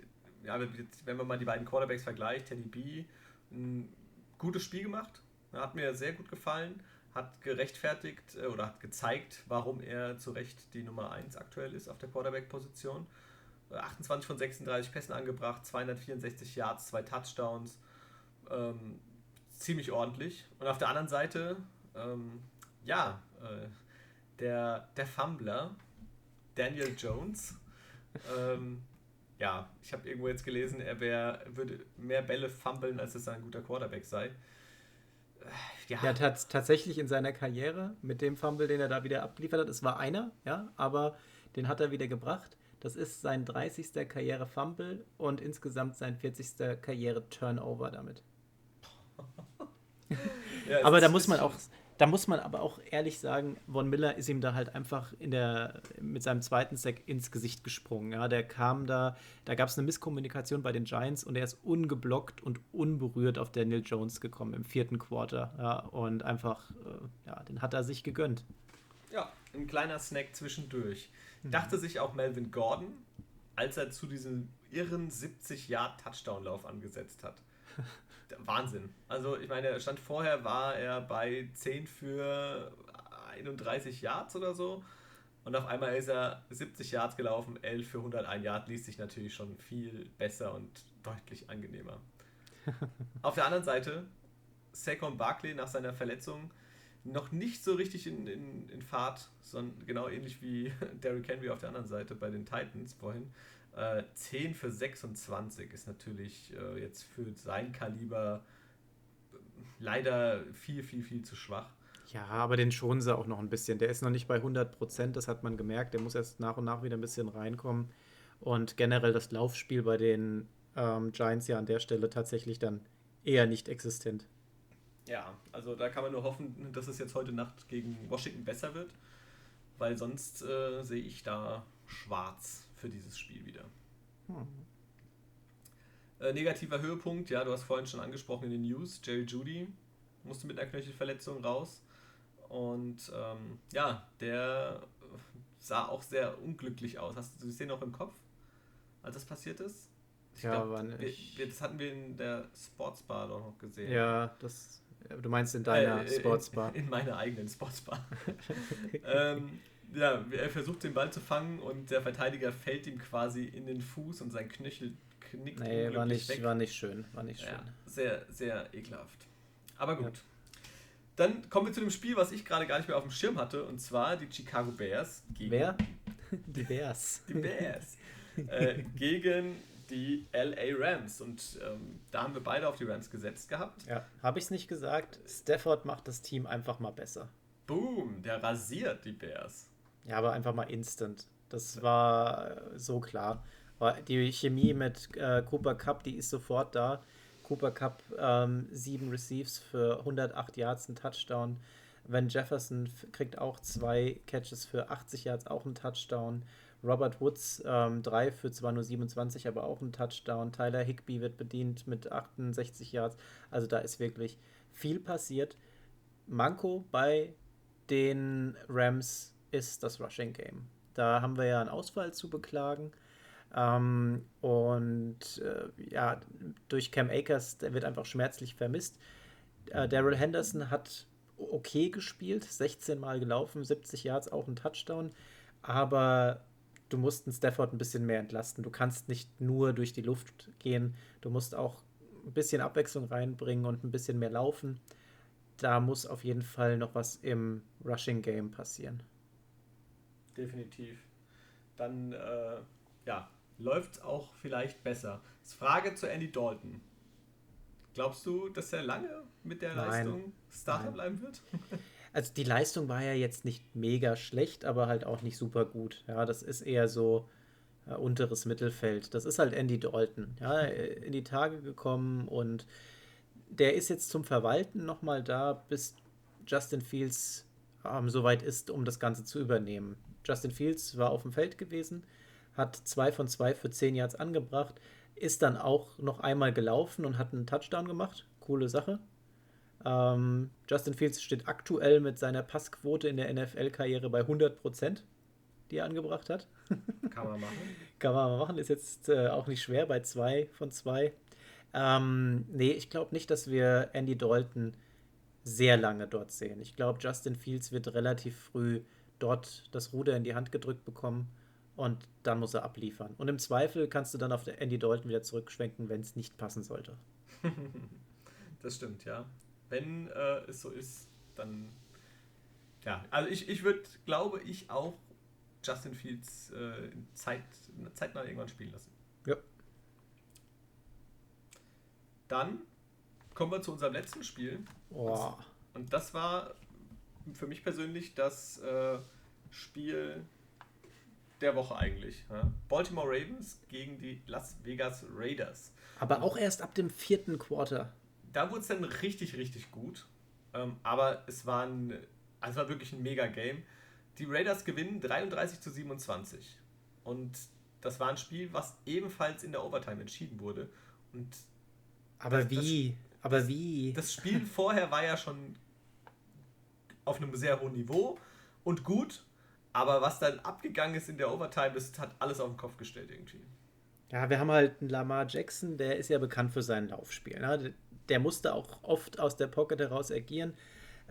ja, wenn man mal die beiden Quarterbacks vergleicht, Teddy B, ein gutes Spiel gemacht, hat mir sehr gut gefallen, hat gerechtfertigt äh, oder hat gezeigt, warum er zu Recht die Nummer 1 aktuell ist auf der Quarterback-Position. Äh, 28 von 36 Pässen angebracht, 264 Yards, zwei Touchdowns, ähm, ziemlich ordentlich. Und auf der anderen Seite, ähm, ja, äh, der, der Fumbler, Daniel Jones. ähm, ja, ich habe irgendwo jetzt gelesen, er wär, würde mehr Bälle fummeln, als es ein guter Quarterback sei. Ja, Er hat tatsächlich in seiner Karriere mit dem Fumble, den er da wieder abgeliefert hat, es war einer, ja, aber den hat er wieder gebracht. Das ist sein 30. Karriere-Fumble und insgesamt sein 40. Karriere-Turnover damit. [laughs] ja, Aber da muss man auch, da muss man aber auch ehrlich sagen, Von Miller ist ihm da halt einfach in der, mit seinem zweiten Sack ins Gesicht gesprungen. Ja, der kam da, da gab es eine Misskommunikation bei den Giants und er ist ungeblockt und unberührt auf Daniel Jones gekommen im vierten Quarter. Ja, und einfach, äh, ja, den hat er sich gegönnt. Ja, ein kleiner Snack zwischendurch. Dachte sich auch Melvin Gordon, als er zu diesem irren 70-Yard-Touchdown-Lauf angesetzt hat. Wahnsinn. Also, ich meine, stand vorher, war er bei 10 für 31 Yards oder so. Und auf einmal ist er 70 Yards gelaufen, 11 für 101 Yards, liest sich natürlich schon viel besser und deutlich angenehmer. [laughs] auf der anderen Seite, Saquon Barkley nach seiner Verletzung noch nicht so richtig in, in, in Fahrt, sondern genau ähnlich wie [laughs] Derrick Henry auf der anderen Seite bei den Titans vorhin. Äh, 10 für 26 ist natürlich äh, jetzt für sein Kaliber äh, leider viel, viel, viel zu schwach. Ja, aber den schonen sie auch noch ein bisschen. Der ist noch nicht bei 100 Prozent, das hat man gemerkt. Der muss erst nach und nach wieder ein bisschen reinkommen. Und generell das Laufspiel bei den ähm, Giants ja an der Stelle tatsächlich dann eher nicht existent. Ja, also da kann man nur hoffen, dass es jetzt heute Nacht gegen Washington besser wird, weil sonst äh, sehe ich da schwarz für dieses Spiel wieder. Hm. Äh, negativer Höhepunkt, ja, du hast vorhin schon angesprochen in den News, Jerry Judy musste mit einer Knöchelverletzung raus und ähm, ja, der sah auch sehr unglücklich aus. Hast du die Szene noch im Kopf, als das passiert ist? Ich Ja, glaub, wir, wir, das hatten wir in der Sportsbar doch noch gesehen. Ja, das. Du meinst in deiner Äh, Sportsbar. In, [laughs] in meiner eigenen Sportsbar. [laughs] ähm, ja, er versucht den Ball zu fangen und der Verteidiger fällt ihm quasi in den Fuß und sein Knöchel knickt Nee, war nicht, war nicht schön. War nicht schön. Ja, sehr, sehr ekelhaft. Aber gut. Dann kommen wir zu dem Spiel, was ich gerade gar nicht mehr auf dem Schirm hatte, und zwar die Chicago Bears gegen Wer? [laughs] Die Bears. die Bears. äh, gegen die LA Rams. Und ähm, da haben wir beide auf die Rams gesetzt gehabt. Ja, habe ich es nicht gesagt? Stafford macht das Team einfach mal besser. Boom, der rasiert die Bears. Ja, aber einfach mal instant. Das war so klar. Die Chemie mit äh, Cooper Cup, die ist sofort da. Cooper Cup ähm, sieben Receives für 108 Yards, ein Touchdown. Van Jefferson kriegt auch zwei Catches für 80 Yards, auch ein Touchdown. Robert Woods ähm, drei für zwar nur 27, aber auch ein Touchdown. Tyler Higby wird bedient mit 68 Yards. Also da ist wirklich viel passiert. Manko bei den Rams ist das Rushing Game. Da haben wir ja einen Ausfall zu beklagen. Ähm, und äh, ja, durch Cam Akers, der wird einfach schmerzlich vermisst. Äh, Daryl Henderson hat okay gespielt, 16 Mal gelaufen, 70 Yards, auch ein Touchdown. Aber du musst einen Stafford ein bisschen mehr entlasten. Du kannst nicht nur durch die Luft gehen. Du musst auch ein bisschen Abwechslung reinbringen und ein bisschen mehr laufen. Da muss auf jeden Fall noch was im Rushing Game passieren. Definitiv. Dann, äh, ja, läuft es auch vielleicht besser. Frage zu Andy Dalton. Glaubst du, dass er lange mit der Nein. Leistung Starter Nein. bleiben wird? [laughs] Also die Leistung war ja jetzt nicht mega schlecht, aber halt auch nicht super gut. Ja, das ist eher so äh, unteres Mittelfeld. Das ist halt Andy Dalton. Ja, in die Tage gekommen und der ist jetzt zum Verwalten nochmal da, bis Justin Fields ähm, soweit ist, um das Ganze zu übernehmen. Justin Fields war auf dem Feld gewesen, hat zwei von zwei für zehn Yards angebracht, ist dann auch noch einmal gelaufen und hat einen Touchdown gemacht. Coole Sache. Ähm, Justin Fields steht aktuell mit seiner Passquote in der NFL-Karriere bei 100 Prozent, die er angebracht hat. Kann man machen. [laughs] Kann man machen, ist jetzt äh, auch nicht schwer bei zwei von zwei. Ähm, nee, ich glaube nicht, dass wir Andy Dalton sehr lange dort sehen. Ich glaube, Justin Fields wird relativ früh dort das Ruder in die Hand gedrückt bekommen und dann muss er abliefern. Und im Zweifel kannst du dann auf Andy Dalton wieder zurückschwenken, wenn es nicht passen sollte. [laughs] das stimmt, ja wenn äh, es so ist, dann ja, also ich, ich würde, glaube ich, auch Justin Fields äh, Zeit, zeitnah irgendwann spielen lassen. Ja. Dann kommen wir zu unserem letzten Spiel. Oh. Und das war für mich persönlich das äh, Spiel der Woche eigentlich. Ja? Baltimore Ravens gegen die Las Vegas Raiders. Aber auch erst ab dem vierten Quarter da wurde es dann richtig, richtig gut. Ähm, aber es war, ein, also war wirklich ein Mega-Game. Die Raiders gewinnen 33 zu 27. Und das war ein Spiel, was ebenfalls in der Overtime entschieden wurde. Und aber das, wie? Das, aber wie? Das Spiel vorher war ja schon auf einem sehr hohen Niveau und gut. Aber was dann abgegangen ist in der Overtime, das hat alles auf den Kopf gestellt irgendwie. Ja, wir haben halt einen Lamar Jackson, der ist ja bekannt für sein Laufspiel. Ne? der musste auch oft aus der Pocket heraus agieren.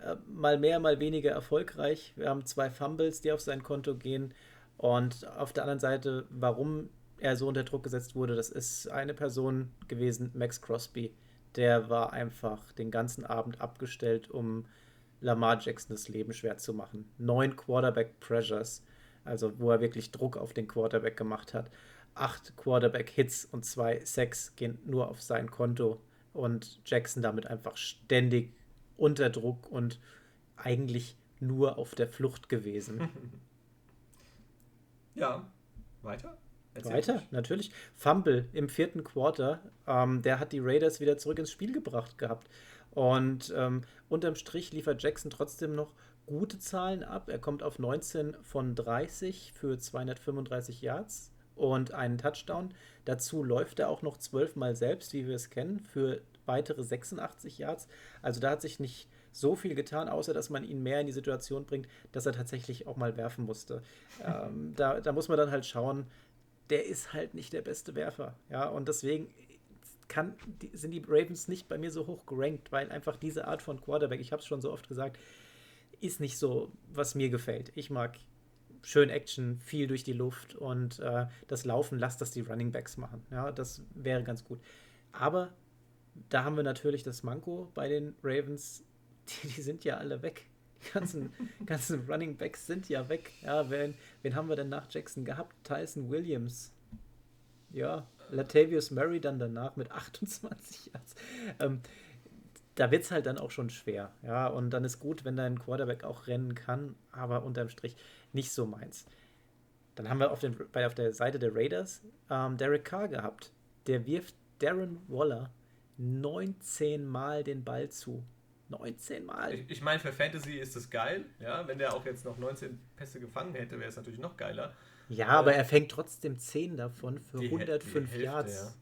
Äh, mal mehr, mal weniger erfolgreich. Wir haben zwei Fumbles, die auf sein Konto gehen. Und auf der anderen Seite, warum er so unter Druck gesetzt wurde, das ist eine Person gewesen, Max Crosby. Der war einfach den ganzen Abend abgestellt, um Lamar Jackson das Leben schwer zu machen. Neun Quarterback Pressures, also wo er wirklich Druck auf den Quarterback gemacht hat. Acht Quarterback Hits und zwei Sacks gehen nur auf sein Konto und Jackson damit einfach ständig unter Druck und eigentlich nur auf der Flucht gewesen. [laughs] Ja, weiter? Erzähl weiter, mich. natürlich. Fumble im vierten Quarter, ähm, der hat die Raiders wieder zurück ins Spiel gebracht gehabt. Und ähm, unterm Strich liefert Jackson trotzdem noch gute Zahlen ab. Er kommt auf 19 von 30 für 235 Yards und einen Touchdown. Dazu läuft er auch noch zwölfmal selbst, wie wir es kennen, für weitere 86 Yards. Also da hat sich nicht so viel getan, außer dass man ihn mehr in die Situation bringt, dass er tatsächlich auch mal werfen musste. [laughs] ähm, da, da muss man dann halt schauen, der ist halt nicht der beste Werfer. Ja, und deswegen kann, die, sind die Ravens nicht bei mir so hoch gerankt, weil einfach diese Art von Quarterback, ich habe es schon so oft gesagt, ist nicht so, was mir gefällt. Ich mag schön Action, viel durch die Luft und äh, das Laufen, lasst das die Running Backs machen. Ja, das wäre ganz gut. Aber da haben wir natürlich das Manko bei den Ravens. [laughs] Die, die sind ja alle weg. Die ganzen, [laughs] ganzen Running Backs sind ja weg. Ja, wen, wen haben wir denn nach Jackson gehabt? Tyson Williams. Ja, Latavius Murray dann danach mit [laughs] 28 Yards. Ähm, da wird es halt dann auch schon schwer. Ja, und dann ist gut, wenn dein Quarterback auch rennen kann, aber unterm Strich nicht so meins. Dann haben wir auf, den, bei, auf der Seite der Raiders ähm, Derek Carr gehabt. Der wirft Darren Waller 19 Mal den Ball zu. 19 Mal. Ich, ich meine, für Fantasy ist das geil. Ja, wenn der auch jetzt noch 19 Pässe gefangen hätte, wäre es natürlich noch geiler. Ja, äh, aber er fängt trotzdem 10 davon für 105 Hälfte, Yards.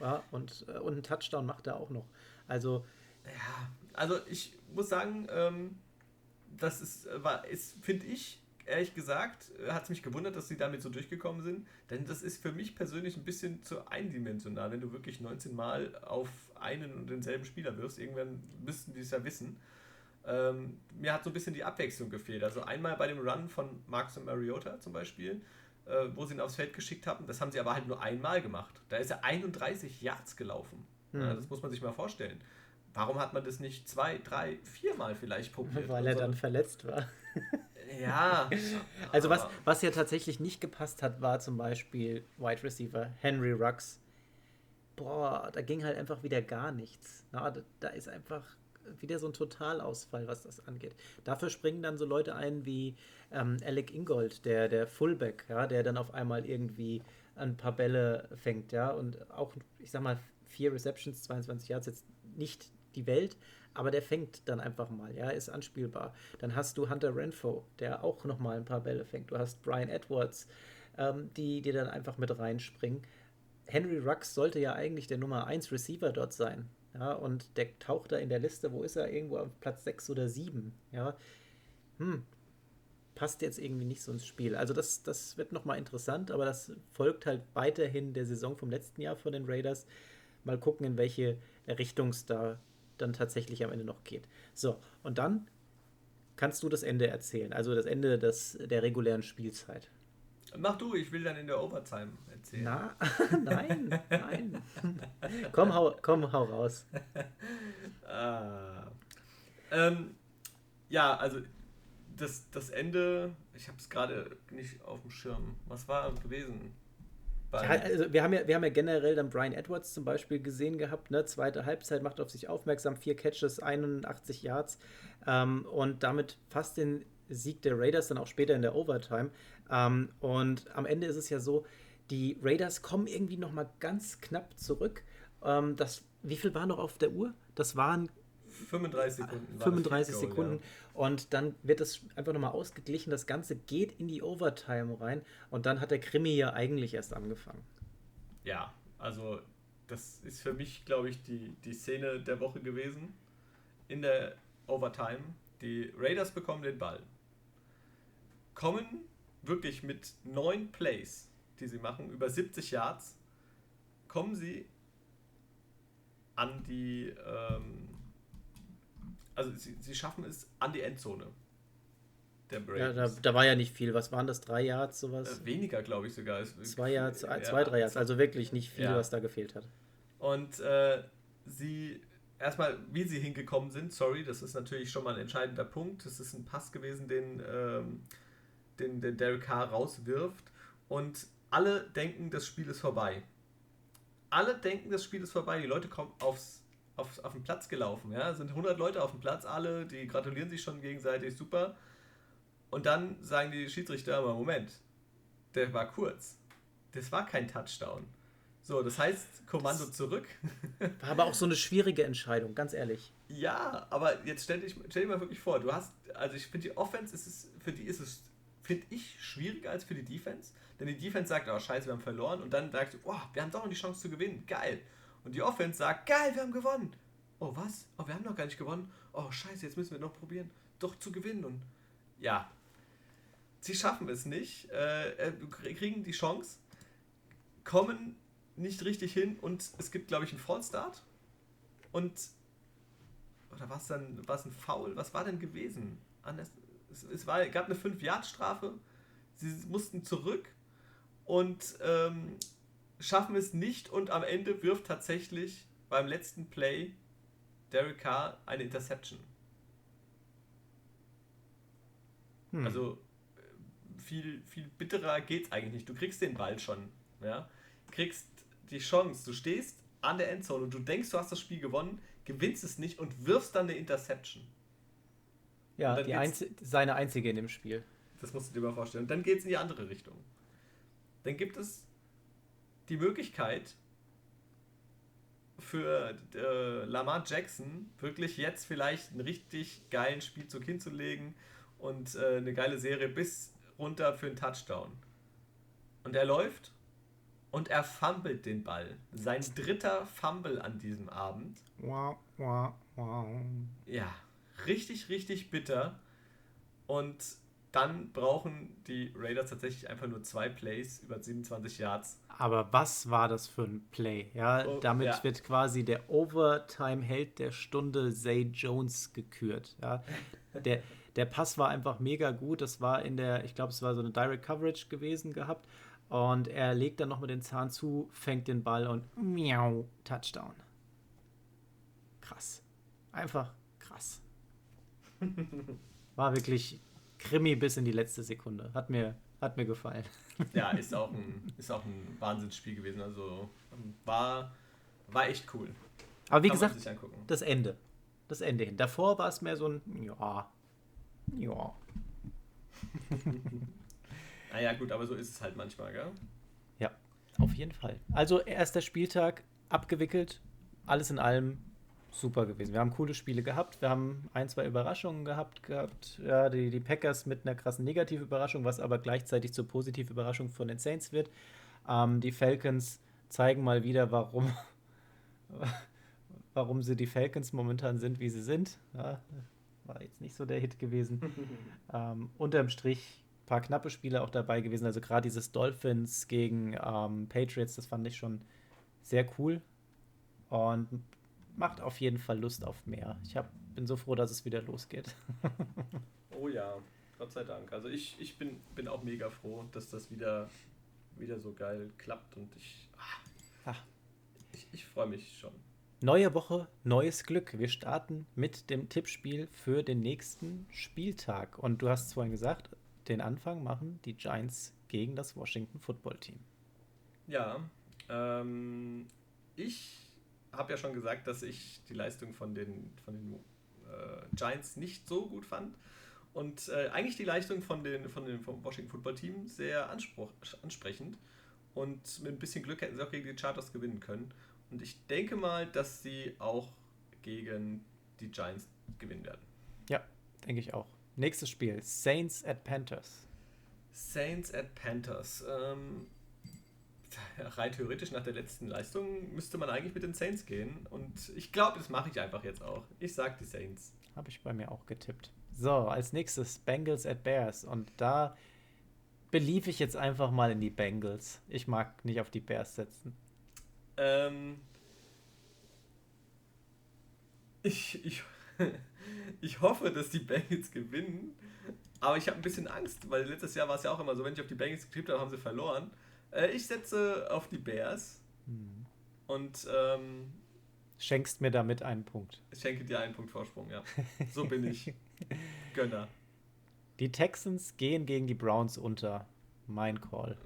Ja. ja. und, äh, und einen Touchdown macht er auch noch. Also. Ja, also ich muss sagen, ähm, das ist, ist finde ich, ehrlich gesagt, hat es mich gewundert, dass sie damit so durchgekommen sind. Denn das ist für mich persönlich ein bisschen zu eindimensional, wenn du wirklich 19 Mal auf einen und denselben Spieler wirfst. Irgendwann müssten die es ja wissen. Ähm, mir hat so ein bisschen die Abwechslung gefehlt. Also einmal bei dem Run von Marcus und Mariota zum Beispiel, äh, wo sie ihn aufs Feld geschickt haben, das haben sie aber halt nur einmal gemacht. Da ist er 31 Yards gelaufen. Mhm. Ja, das muss man sich mal vorstellen. Warum hat man das nicht zwei, drei, viermal vielleicht probiert? Weil er so? dann verletzt war. Ja. [laughs] also was, was ja tatsächlich nicht gepasst hat, war zum Beispiel Wide Receiver Henry Rux. Boah, da ging halt einfach wieder gar nichts. Na, da, da ist einfach wieder so ein Totalausfall, was das angeht. Dafür springen dann so Leute ein wie ähm, Alec Ingold, der, der Fullback, ja, der dann auf einmal irgendwie ein paar Bälle fängt, ja, und auch, ich sag mal, vier Receptions, 22 Yards, jetzt nicht die Welt, aber der fängt dann einfach mal, ja, ist anspielbar. Dann hast du Hunter Renfro, der auch nochmal ein paar Bälle fängt. Du hast Brian Edwards, ähm, die, die dann einfach mit reinspringen. Henry Rux sollte ja eigentlich der Nummer 1 Receiver dort sein. Ja, und der taucht da in der Liste, wo ist er? Irgendwo auf Platz 6 oder 7. Ja. Hm. Passt jetzt irgendwie nicht so ins Spiel. Also das, das wird nochmal interessant, aber das folgt halt weiterhin der Saison vom letzten Jahr von den Raiders. Mal gucken, in welche Richtung es da dann tatsächlich am Ende noch geht. So, und dann kannst du das Ende erzählen, also das Ende des, der regulären Spielzeit. Mach du, ich will dann in der Overtime erzählen. Na, [laughs] nein, nein. [laughs] komm, hau, komm, hau raus. [laughs] ah. ähm, ja, also das, das Ende, ich habe es gerade nicht auf dem Schirm. Was war gewesen? Ja, also wir haben ja, wir haben ja generell dann Brian Edwards zum Beispiel gesehen gehabt, ne? Zweite Halbzeit macht auf sich aufmerksam, vier Catches, 81 Yards ähm, und damit fast den Sieg der Raiders dann auch später in der Overtime. Ähm, und am Ende ist es ja so, die Raiders kommen irgendwie noch mal ganz knapp zurück. Ähm, das, wie viel war noch auf der Uhr? Das waren 35 Sekunden. 35 Sekunden. Ja. Und dann wird das einfach nochmal ausgeglichen. Das Ganze geht in die Overtime rein. Und dann hat der Krimi ja eigentlich erst angefangen. Ja, also das ist für mich, glaube ich, die, die Szene der Woche gewesen. In der Overtime. Die Raiders bekommen den Ball. Kommen wirklich mit neun Plays, die sie machen, über 70 Yards, kommen sie an die ähm, also sie, sie schaffen es an die Endzone. Der Ja, da, da, war ja nicht viel. Was waren das? Drei Yards, sowas? Äh, weniger, glaube ich sogar. zwei Yards, ja, zwei, drei Yards. Also wirklich nicht viel, ja. was da gefehlt hat. Und äh, sie, erstmal, wie sie hingekommen sind, sorry, das ist natürlich schon mal ein entscheidender Punkt. Das ist ein Pass gewesen, den, ähm, den, den Derek Carr rauswirft. Und alle denken, das Spiel ist vorbei. Alle denken, das Spiel ist vorbei. Die Leute kommen aufs auf, auf den Platz gelaufen. Ja? Es sind 100 Leute auf dem Platz, alle, die gratulieren sich schon gegenseitig, super. Und dann sagen die Schiedsrichter, aber Moment, der war kurz. Das war kein Touchdown. So, das heißt, Kommando das zurück. [laughs] War aber auch so eine schwierige Entscheidung, ganz ehrlich. Ja, aber jetzt stell, dich, stell dir mal wirklich vor, du hast, also ich finde die Offense ist es, für die ist es, finde ich, schwieriger als für die Defense. Denn die Defense sagt, oh scheiße, wir haben verloren. Und dann sagst du, oh, wir haben doch noch die Chance zu gewinnen, geil. Und die Offense sagt, geil, wir haben gewonnen. Oh, was? Oh, wir haben noch gar nicht gewonnen. Oh, scheiße, jetzt müssen wir noch probieren, doch zu gewinnen. Und ja, sie schaffen es nicht, äh, äh kriegen die Chance, kommen nicht richtig hin und es gibt, glaube ich, einen Fallstart. Und oder war es dann war es ein Foul? Was war denn gewesen? Anders, es, es war, gab eine 5-Yard-Strafe. Sie mussten zurück und ähm, schaffen es nicht und am Ende wirft tatsächlich beim letzten Play Derek Carr eine Interception. Hm. Also viel, viel bitterer geht's eigentlich nicht. Du kriegst den Ball schon. Ja? kriegst die Chance, du stehst an der Endzone und du denkst, du hast das Spiel gewonnen, gewinnst es nicht und wirfst dann eine Interception. Ja, die einzi seine einzige in dem Spiel. Das musst du dir mal vorstellen. Und dann geht es in die andere Richtung. Dann gibt es die Möglichkeit für äh, Lamar Jackson wirklich jetzt vielleicht einen richtig geilen Spielzug hinzulegen und äh, eine geile Serie bis runter für einen Touchdown. Und er läuft und er fummelt den Ball. Sein dritter Fumble an diesem Abend. Wow, wow, wow. Ja, richtig, richtig bitter. Und dann brauchen die Raiders tatsächlich einfach nur zwei Plays über 27 Yards. Aber was war das für ein Play? Ja, oh, damit ja. wird quasi der Overtime-Held der Stunde Zay Jones gekürt. Ja, [laughs] der, der Pass war einfach mega gut. Das war in der, ich glaube, es war so eine Direct Coverage gewesen gehabt. Und er legt dann nochmal den Zahn zu, fängt den Ball und miau, Touchdown. Krass. Einfach. War wirklich Krimi bis in die letzte Sekunde. Hat mir, hat mir gefallen. Ja, ist auch ein, ist auch ein Wahnsinnsspiel gewesen. Also war, war echt cool. Aber wie Kann gesagt, das Ende. Das Ende hin. Davor war es mehr so ein, ja, ja. [laughs] naja, gut, aber so ist es halt manchmal, gell? Ja, auf jeden Fall. Also, erster Spieltag abgewickelt. Alles in allem super gewesen. Wir haben coole Spiele gehabt. Wir haben ein, zwei Überraschungen gehabt. gehabt. Ja, die, die Packers mit einer krassen Negativüberraschung, was aber gleichzeitig zur Positivüberraschung von den Saints wird. Ähm, die Falcons zeigen mal wieder, warum, [laughs] warum sie die Falcons momentan sind, wie sie sind. Ja, war jetzt nicht so der Hit gewesen. [laughs] ähm, unterm Strich ein paar knappe Spiele auch dabei gewesen. Also gerade dieses Dolphins gegen ähm, Patriots, das fand ich schon sehr cool. Und macht auf jeden Fall Lust auf mehr. Ich hab, bin so froh, dass es wieder losgeht. [laughs] oh ja, Gott sei Dank. Also ich, ich bin, bin auch mega froh, dass das wieder, wieder so geil klappt und ich, ah, ich, ich freue mich schon. Neue Woche, neues Glück. Wir starten mit dem Tippspiel für den nächsten Spieltag. Und du hast es vorhin gesagt, den Anfang machen die Giants gegen das Washington Football Team. Ja, ähm, ich habe ja schon gesagt, dass ich die Leistung von den, von den äh, Giants nicht so gut fand. Und äh, eigentlich die Leistung von den, von den, vom Washington Football Team sehr anspruch, ansprechend. Und mit ein bisschen Glück hätten sie auch gegen die Chargers gewinnen können. Und ich denke mal, dass sie auch gegen die Giants gewinnen werden. Ja, denke ich auch. Nächstes Spiel: Saints at Panthers. Saints at Panthers. Ähm, [laughs] rein theoretisch nach der letzten Leistung müsste man eigentlich mit den Saints gehen. Und ich glaube, das mache ich einfach jetzt auch. Ich sage die Saints. Habe ich bei mir auch getippt. So, als nächstes Bengals at Bears. Und da belief ich jetzt einfach mal in die Bengals. Ich mag nicht auf die Bears setzen. Ähm, ich, ich, [laughs] ich hoffe, dass die Bengals gewinnen. Aber ich habe ein bisschen Angst, weil letztes Jahr war es ja auch immer so, wenn ich auf die Bengals getippt habe, haben sie verloren. Äh, ich setze auf die Bears. Hm. Und ähm, schenkst mir damit einen Punkt. Ich schenke dir einen Punkt Vorsprung, ja. [laughs] So bin ich. Gönner. Die Texans gehen gegen die Browns unter. Mein Call.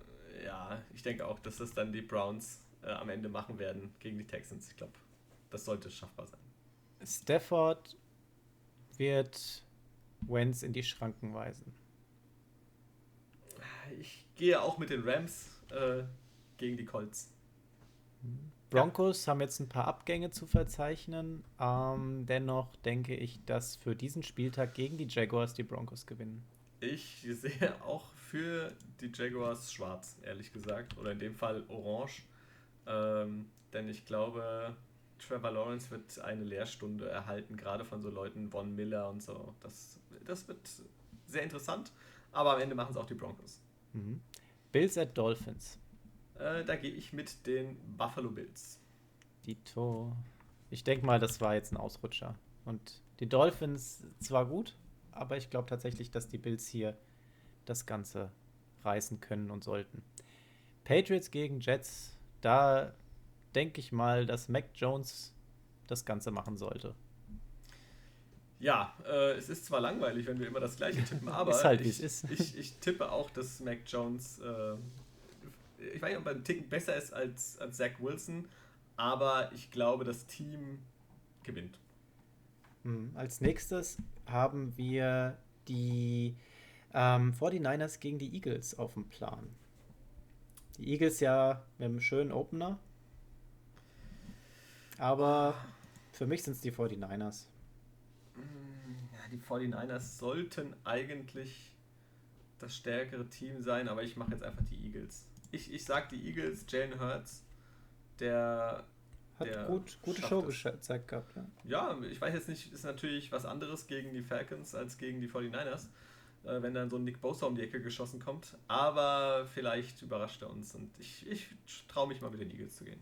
Ja, ich denke auch, dass das dann die Browns äh, am Ende machen werden gegen die Texans. Ich glaube, das sollte schaffbar sein. Stafford wird Wentz in die Schranken weisen. Ich gehe auch mit den Rams äh, gegen die Colts. Broncos haben jetzt ein paar Abgänge zu verzeichnen. Ähm, dennoch denke ich, dass für diesen Spieltag gegen die Jaguars die Broncos gewinnen. Ich sehe auch für die Jaguars schwarz, ehrlich gesagt. Oder in dem Fall orange. Ähm, denn ich glaube, Trevor Lawrence wird eine Lehrstunde erhalten, gerade von so Leuten, Von Miller und so. Das, das wird sehr interessant. Aber am Ende machen es auch die Broncos. Mhm. Bills at Dolphins. Äh, da gehe ich mit den Buffalo Bills. Dito. Ich denke mal, das war jetzt ein Ausrutscher. Und die Dolphins zwar gut, aber ich glaube tatsächlich, dass die Bills hier das Ganze reißen können und sollten. Patriots gegen Jets, da denke ich mal, dass Mac Jones das Ganze machen sollte. Ja, äh, es ist zwar langweilig, wenn wir immer das gleiche tippen, [laughs] aber ist halt, ich, ist. [laughs] Ich, ich, tippe auch, dass Mac Jones äh, ich weiß nicht, ob er einen Ticken besser ist als, als Zach Wilson, aber ich glaube, das Team gewinnt. Hm, als nächstes haben wir die ähm, 49ers gegen die Eagles auf dem Plan. Die Eagles ja mit einem schönen Opener. Aber für mich sind es die 49ers. Ja, die 49ers sollten eigentlich das stärkere Team sein, aber ich mache jetzt einfach die Eagles. Ich, ich sag die Eagles, Jalen Hurts, der. Hat der gut, gute Show gezeigt gehabt. Ja. Ja, ich weiß jetzt nicht, ist natürlich was anderes gegen die Falcons als gegen die 49ers, äh, wenn dann so ein Nick Bosa um die Ecke geschossen kommt. Aber vielleicht überrascht er uns und ich, ich traue mich mal mit den Eagles zu gehen.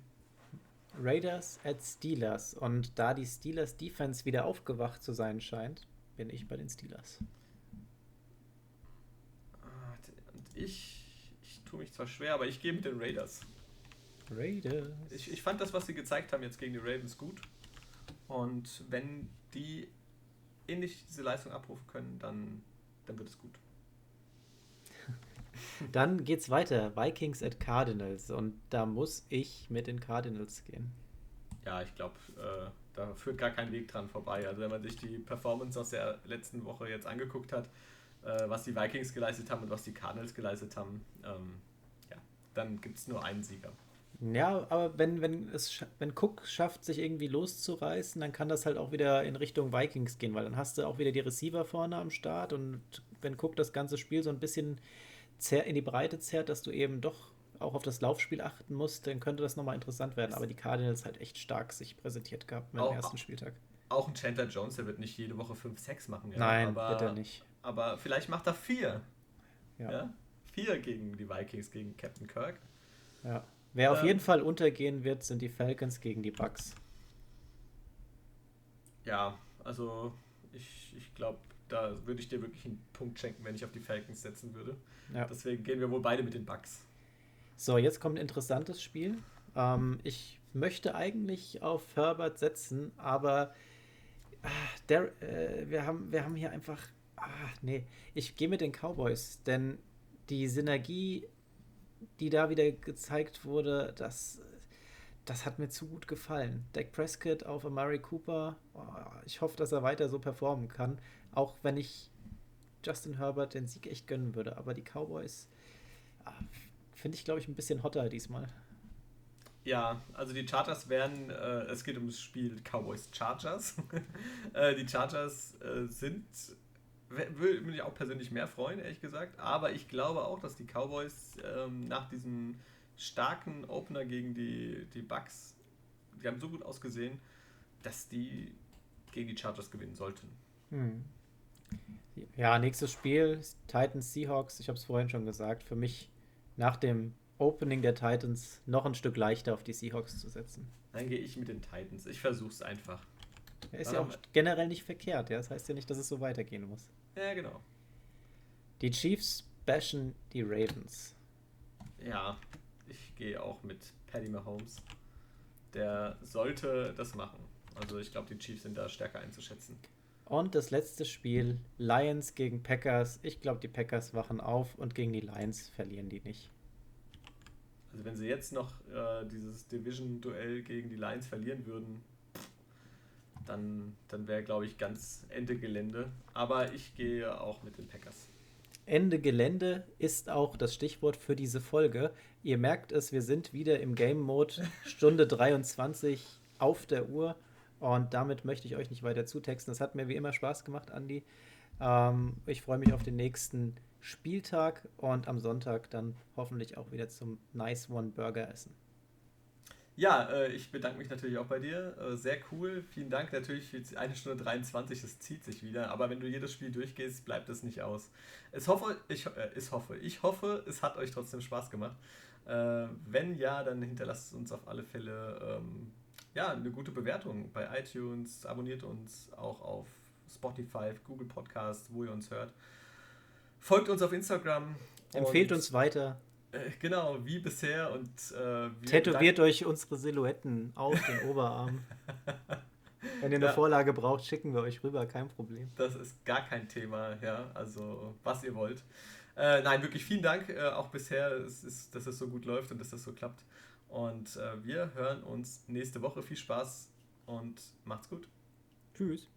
Raiders at Steelers. Und da die Steelers Defense wieder aufgewacht zu sein scheint, bin ich bei den Steelers. Und ich, ich tue mich zwar schwer, aber ich gehe mit den Raiders. Raiders. Ich, ich fand das, was sie gezeigt haben jetzt gegen die Ravens gut. Und wenn die ähnlich diese Leistung abrufen können, dann, dann wird es gut. [laughs] Dann geht's weiter. Vikings at Cardinals. Und da muss ich mit den Cardinals gehen. Ja, ich glaube, äh, da führt gar kein Weg dran vorbei. Also wenn man sich die Performance aus der letzten Woche jetzt angeguckt hat, äh, was die Vikings geleistet haben und was die Cardinals geleistet haben, ähm, ja, dann gibt es nur einen Sieger. Ja, aber wenn, wenn, es, wenn Cook schafft, sich irgendwie loszureißen, dann kann das halt auch wieder in Richtung Vikings gehen, weil dann hast du auch wieder die Receiver vorne am Start und wenn Cook das ganze Spiel so ein bisschen in die Breite zerrt, dass du eben doch auch auf das Laufspiel achten musst, dann könnte das nochmal interessant werden. Aber die Cardinals halt echt stark sich präsentiert gehabt dem Auch- ersten Spieltag. Auch ein Chandler Jones, der wird nicht jede Woche 5-6 machen. Ja, Nein, aber, bitte nicht. Aber vielleicht macht er vier. Ja. Ja. Vier gegen die Vikings, gegen Captain Kirk. ja. Wer auf Ähm, jeden Fall untergehen wird, sind die Falcons gegen die Bucks. Ja, also ich, ich glaube, da würde ich dir wirklich einen Punkt schenken, wenn ich auf die Falcons setzen würde. Ja. Deswegen gehen wir wohl beide mit den Bucks. So, jetzt kommt ein interessantes Spiel. Ähm, ich möchte eigentlich auf Herbert setzen, aber ah, der, äh, wir, haben, wir haben hier einfach. Ah, nee, ich gehe mit den Cowboys, denn die Synergie, die da wieder gezeigt wurde, das, das hat mir zu gut gefallen. Dak Prescott auf Amari Cooper, oh, ich hoffe, dass er weiter so performen kann, auch wenn ich Justin Herbert den Sieg echt gönnen würde. Aber die Cowboys ah, finde ich, glaube ich, ein bisschen hotter diesmal. Ja, also die Chargers werden, äh, es geht um das Spiel Cowboys Chargers. [laughs] äh, die Chargers äh, sind, würde mich auch persönlich mehr freuen, ehrlich gesagt. Aber ich glaube auch, dass die Cowboys ähm, nach diesem starken Opener gegen die, die Bucks, die haben so gut ausgesehen, dass die gegen die Chargers gewinnen sollten. Hm. Ja, nächstes Spiel, Titans Seahawks, ich habe es vorhin schon gesagt, für mich nach dem Opening der Titans noch ein Stück leichter auf die Seahawks zu setzen. Dann gehe ich mit den Titans. Ich versuche es einfach. Er ist Dann ja auch generell nicht verkehrt, ja? das heißt ja nicht, dass es so weitergehen muss. Ja, genau. Die Chiefs bashen die Ravens. Ja, ich gehe auch mit Paddy Mahomes. Der sollte das machen. Also ich glaube, die Chiefs sind da stärker einzuschätzen. Und das letzte Spiel, Lions gegen Packers. Ich glaube, die Packers wachen auf und gegen die Lions verlieren die nicht. Also wenn sie jetzt noch äh, dieses Division-Duell gegen die Lions verlieren würden, dann, dann wäre, glaube ich, ganz Ende Gelände. Aber ich gehe auch mit den Packers. Ende Gelände ist auch das Stichwort für diese Folge. Ihr merkt es, wir sind wieder im Game Mode, Stunde 23 auf der Uhr. Und damit möchte ich euch nicht weiter zutexten. Es hat mir wie immer Spaß gemacht, Andi. Ähm, ich freue mich auf den nächsten Spieltag und am Sonntag dann hoffentlich auch wieder zum Nice One Burger essen. Ja, äh, ich bedanke mich natürlich auch bei dir. Äh, sehr cool. Vielen Dank natürlich für eine Stunde 23. Das zieht sich wieder. Aber wenn du jedes Spiel durchgehst, bleibt es nicht aus. Ich hoffe, ich, äh, ich hoffe, ich hoffe, es hat euch trotzdem Spaß gemacht. Äh, wenn ja, dann hinterlasst uns auf alle Fälle ähm, ja, eine gute Bewertung bei iTunes. Abonniert uns auch auf Spotify, Google Podcast, wo ihr uns hört. Folgt uns auf Instagram. Empfehlt uns weiter. Äh, genau, wie bisher und äh, Tätowiert euch unsere Silhouetten auf den [laughs] Oberarm. Wenn ihr eine Ja. Vorlage braucht, schicken wir euch rüber, kein Problem. Das ist gar kein Thema, ja. Also, was ihr wollt. Äh, nein, wirklich vielen Dank äh, auch bisher, es ist, dass es so gut läuft und dass das so klappt. Und äh, wir hören uns nächste Woche. Viel Spaß und macht's gut. Tschüss.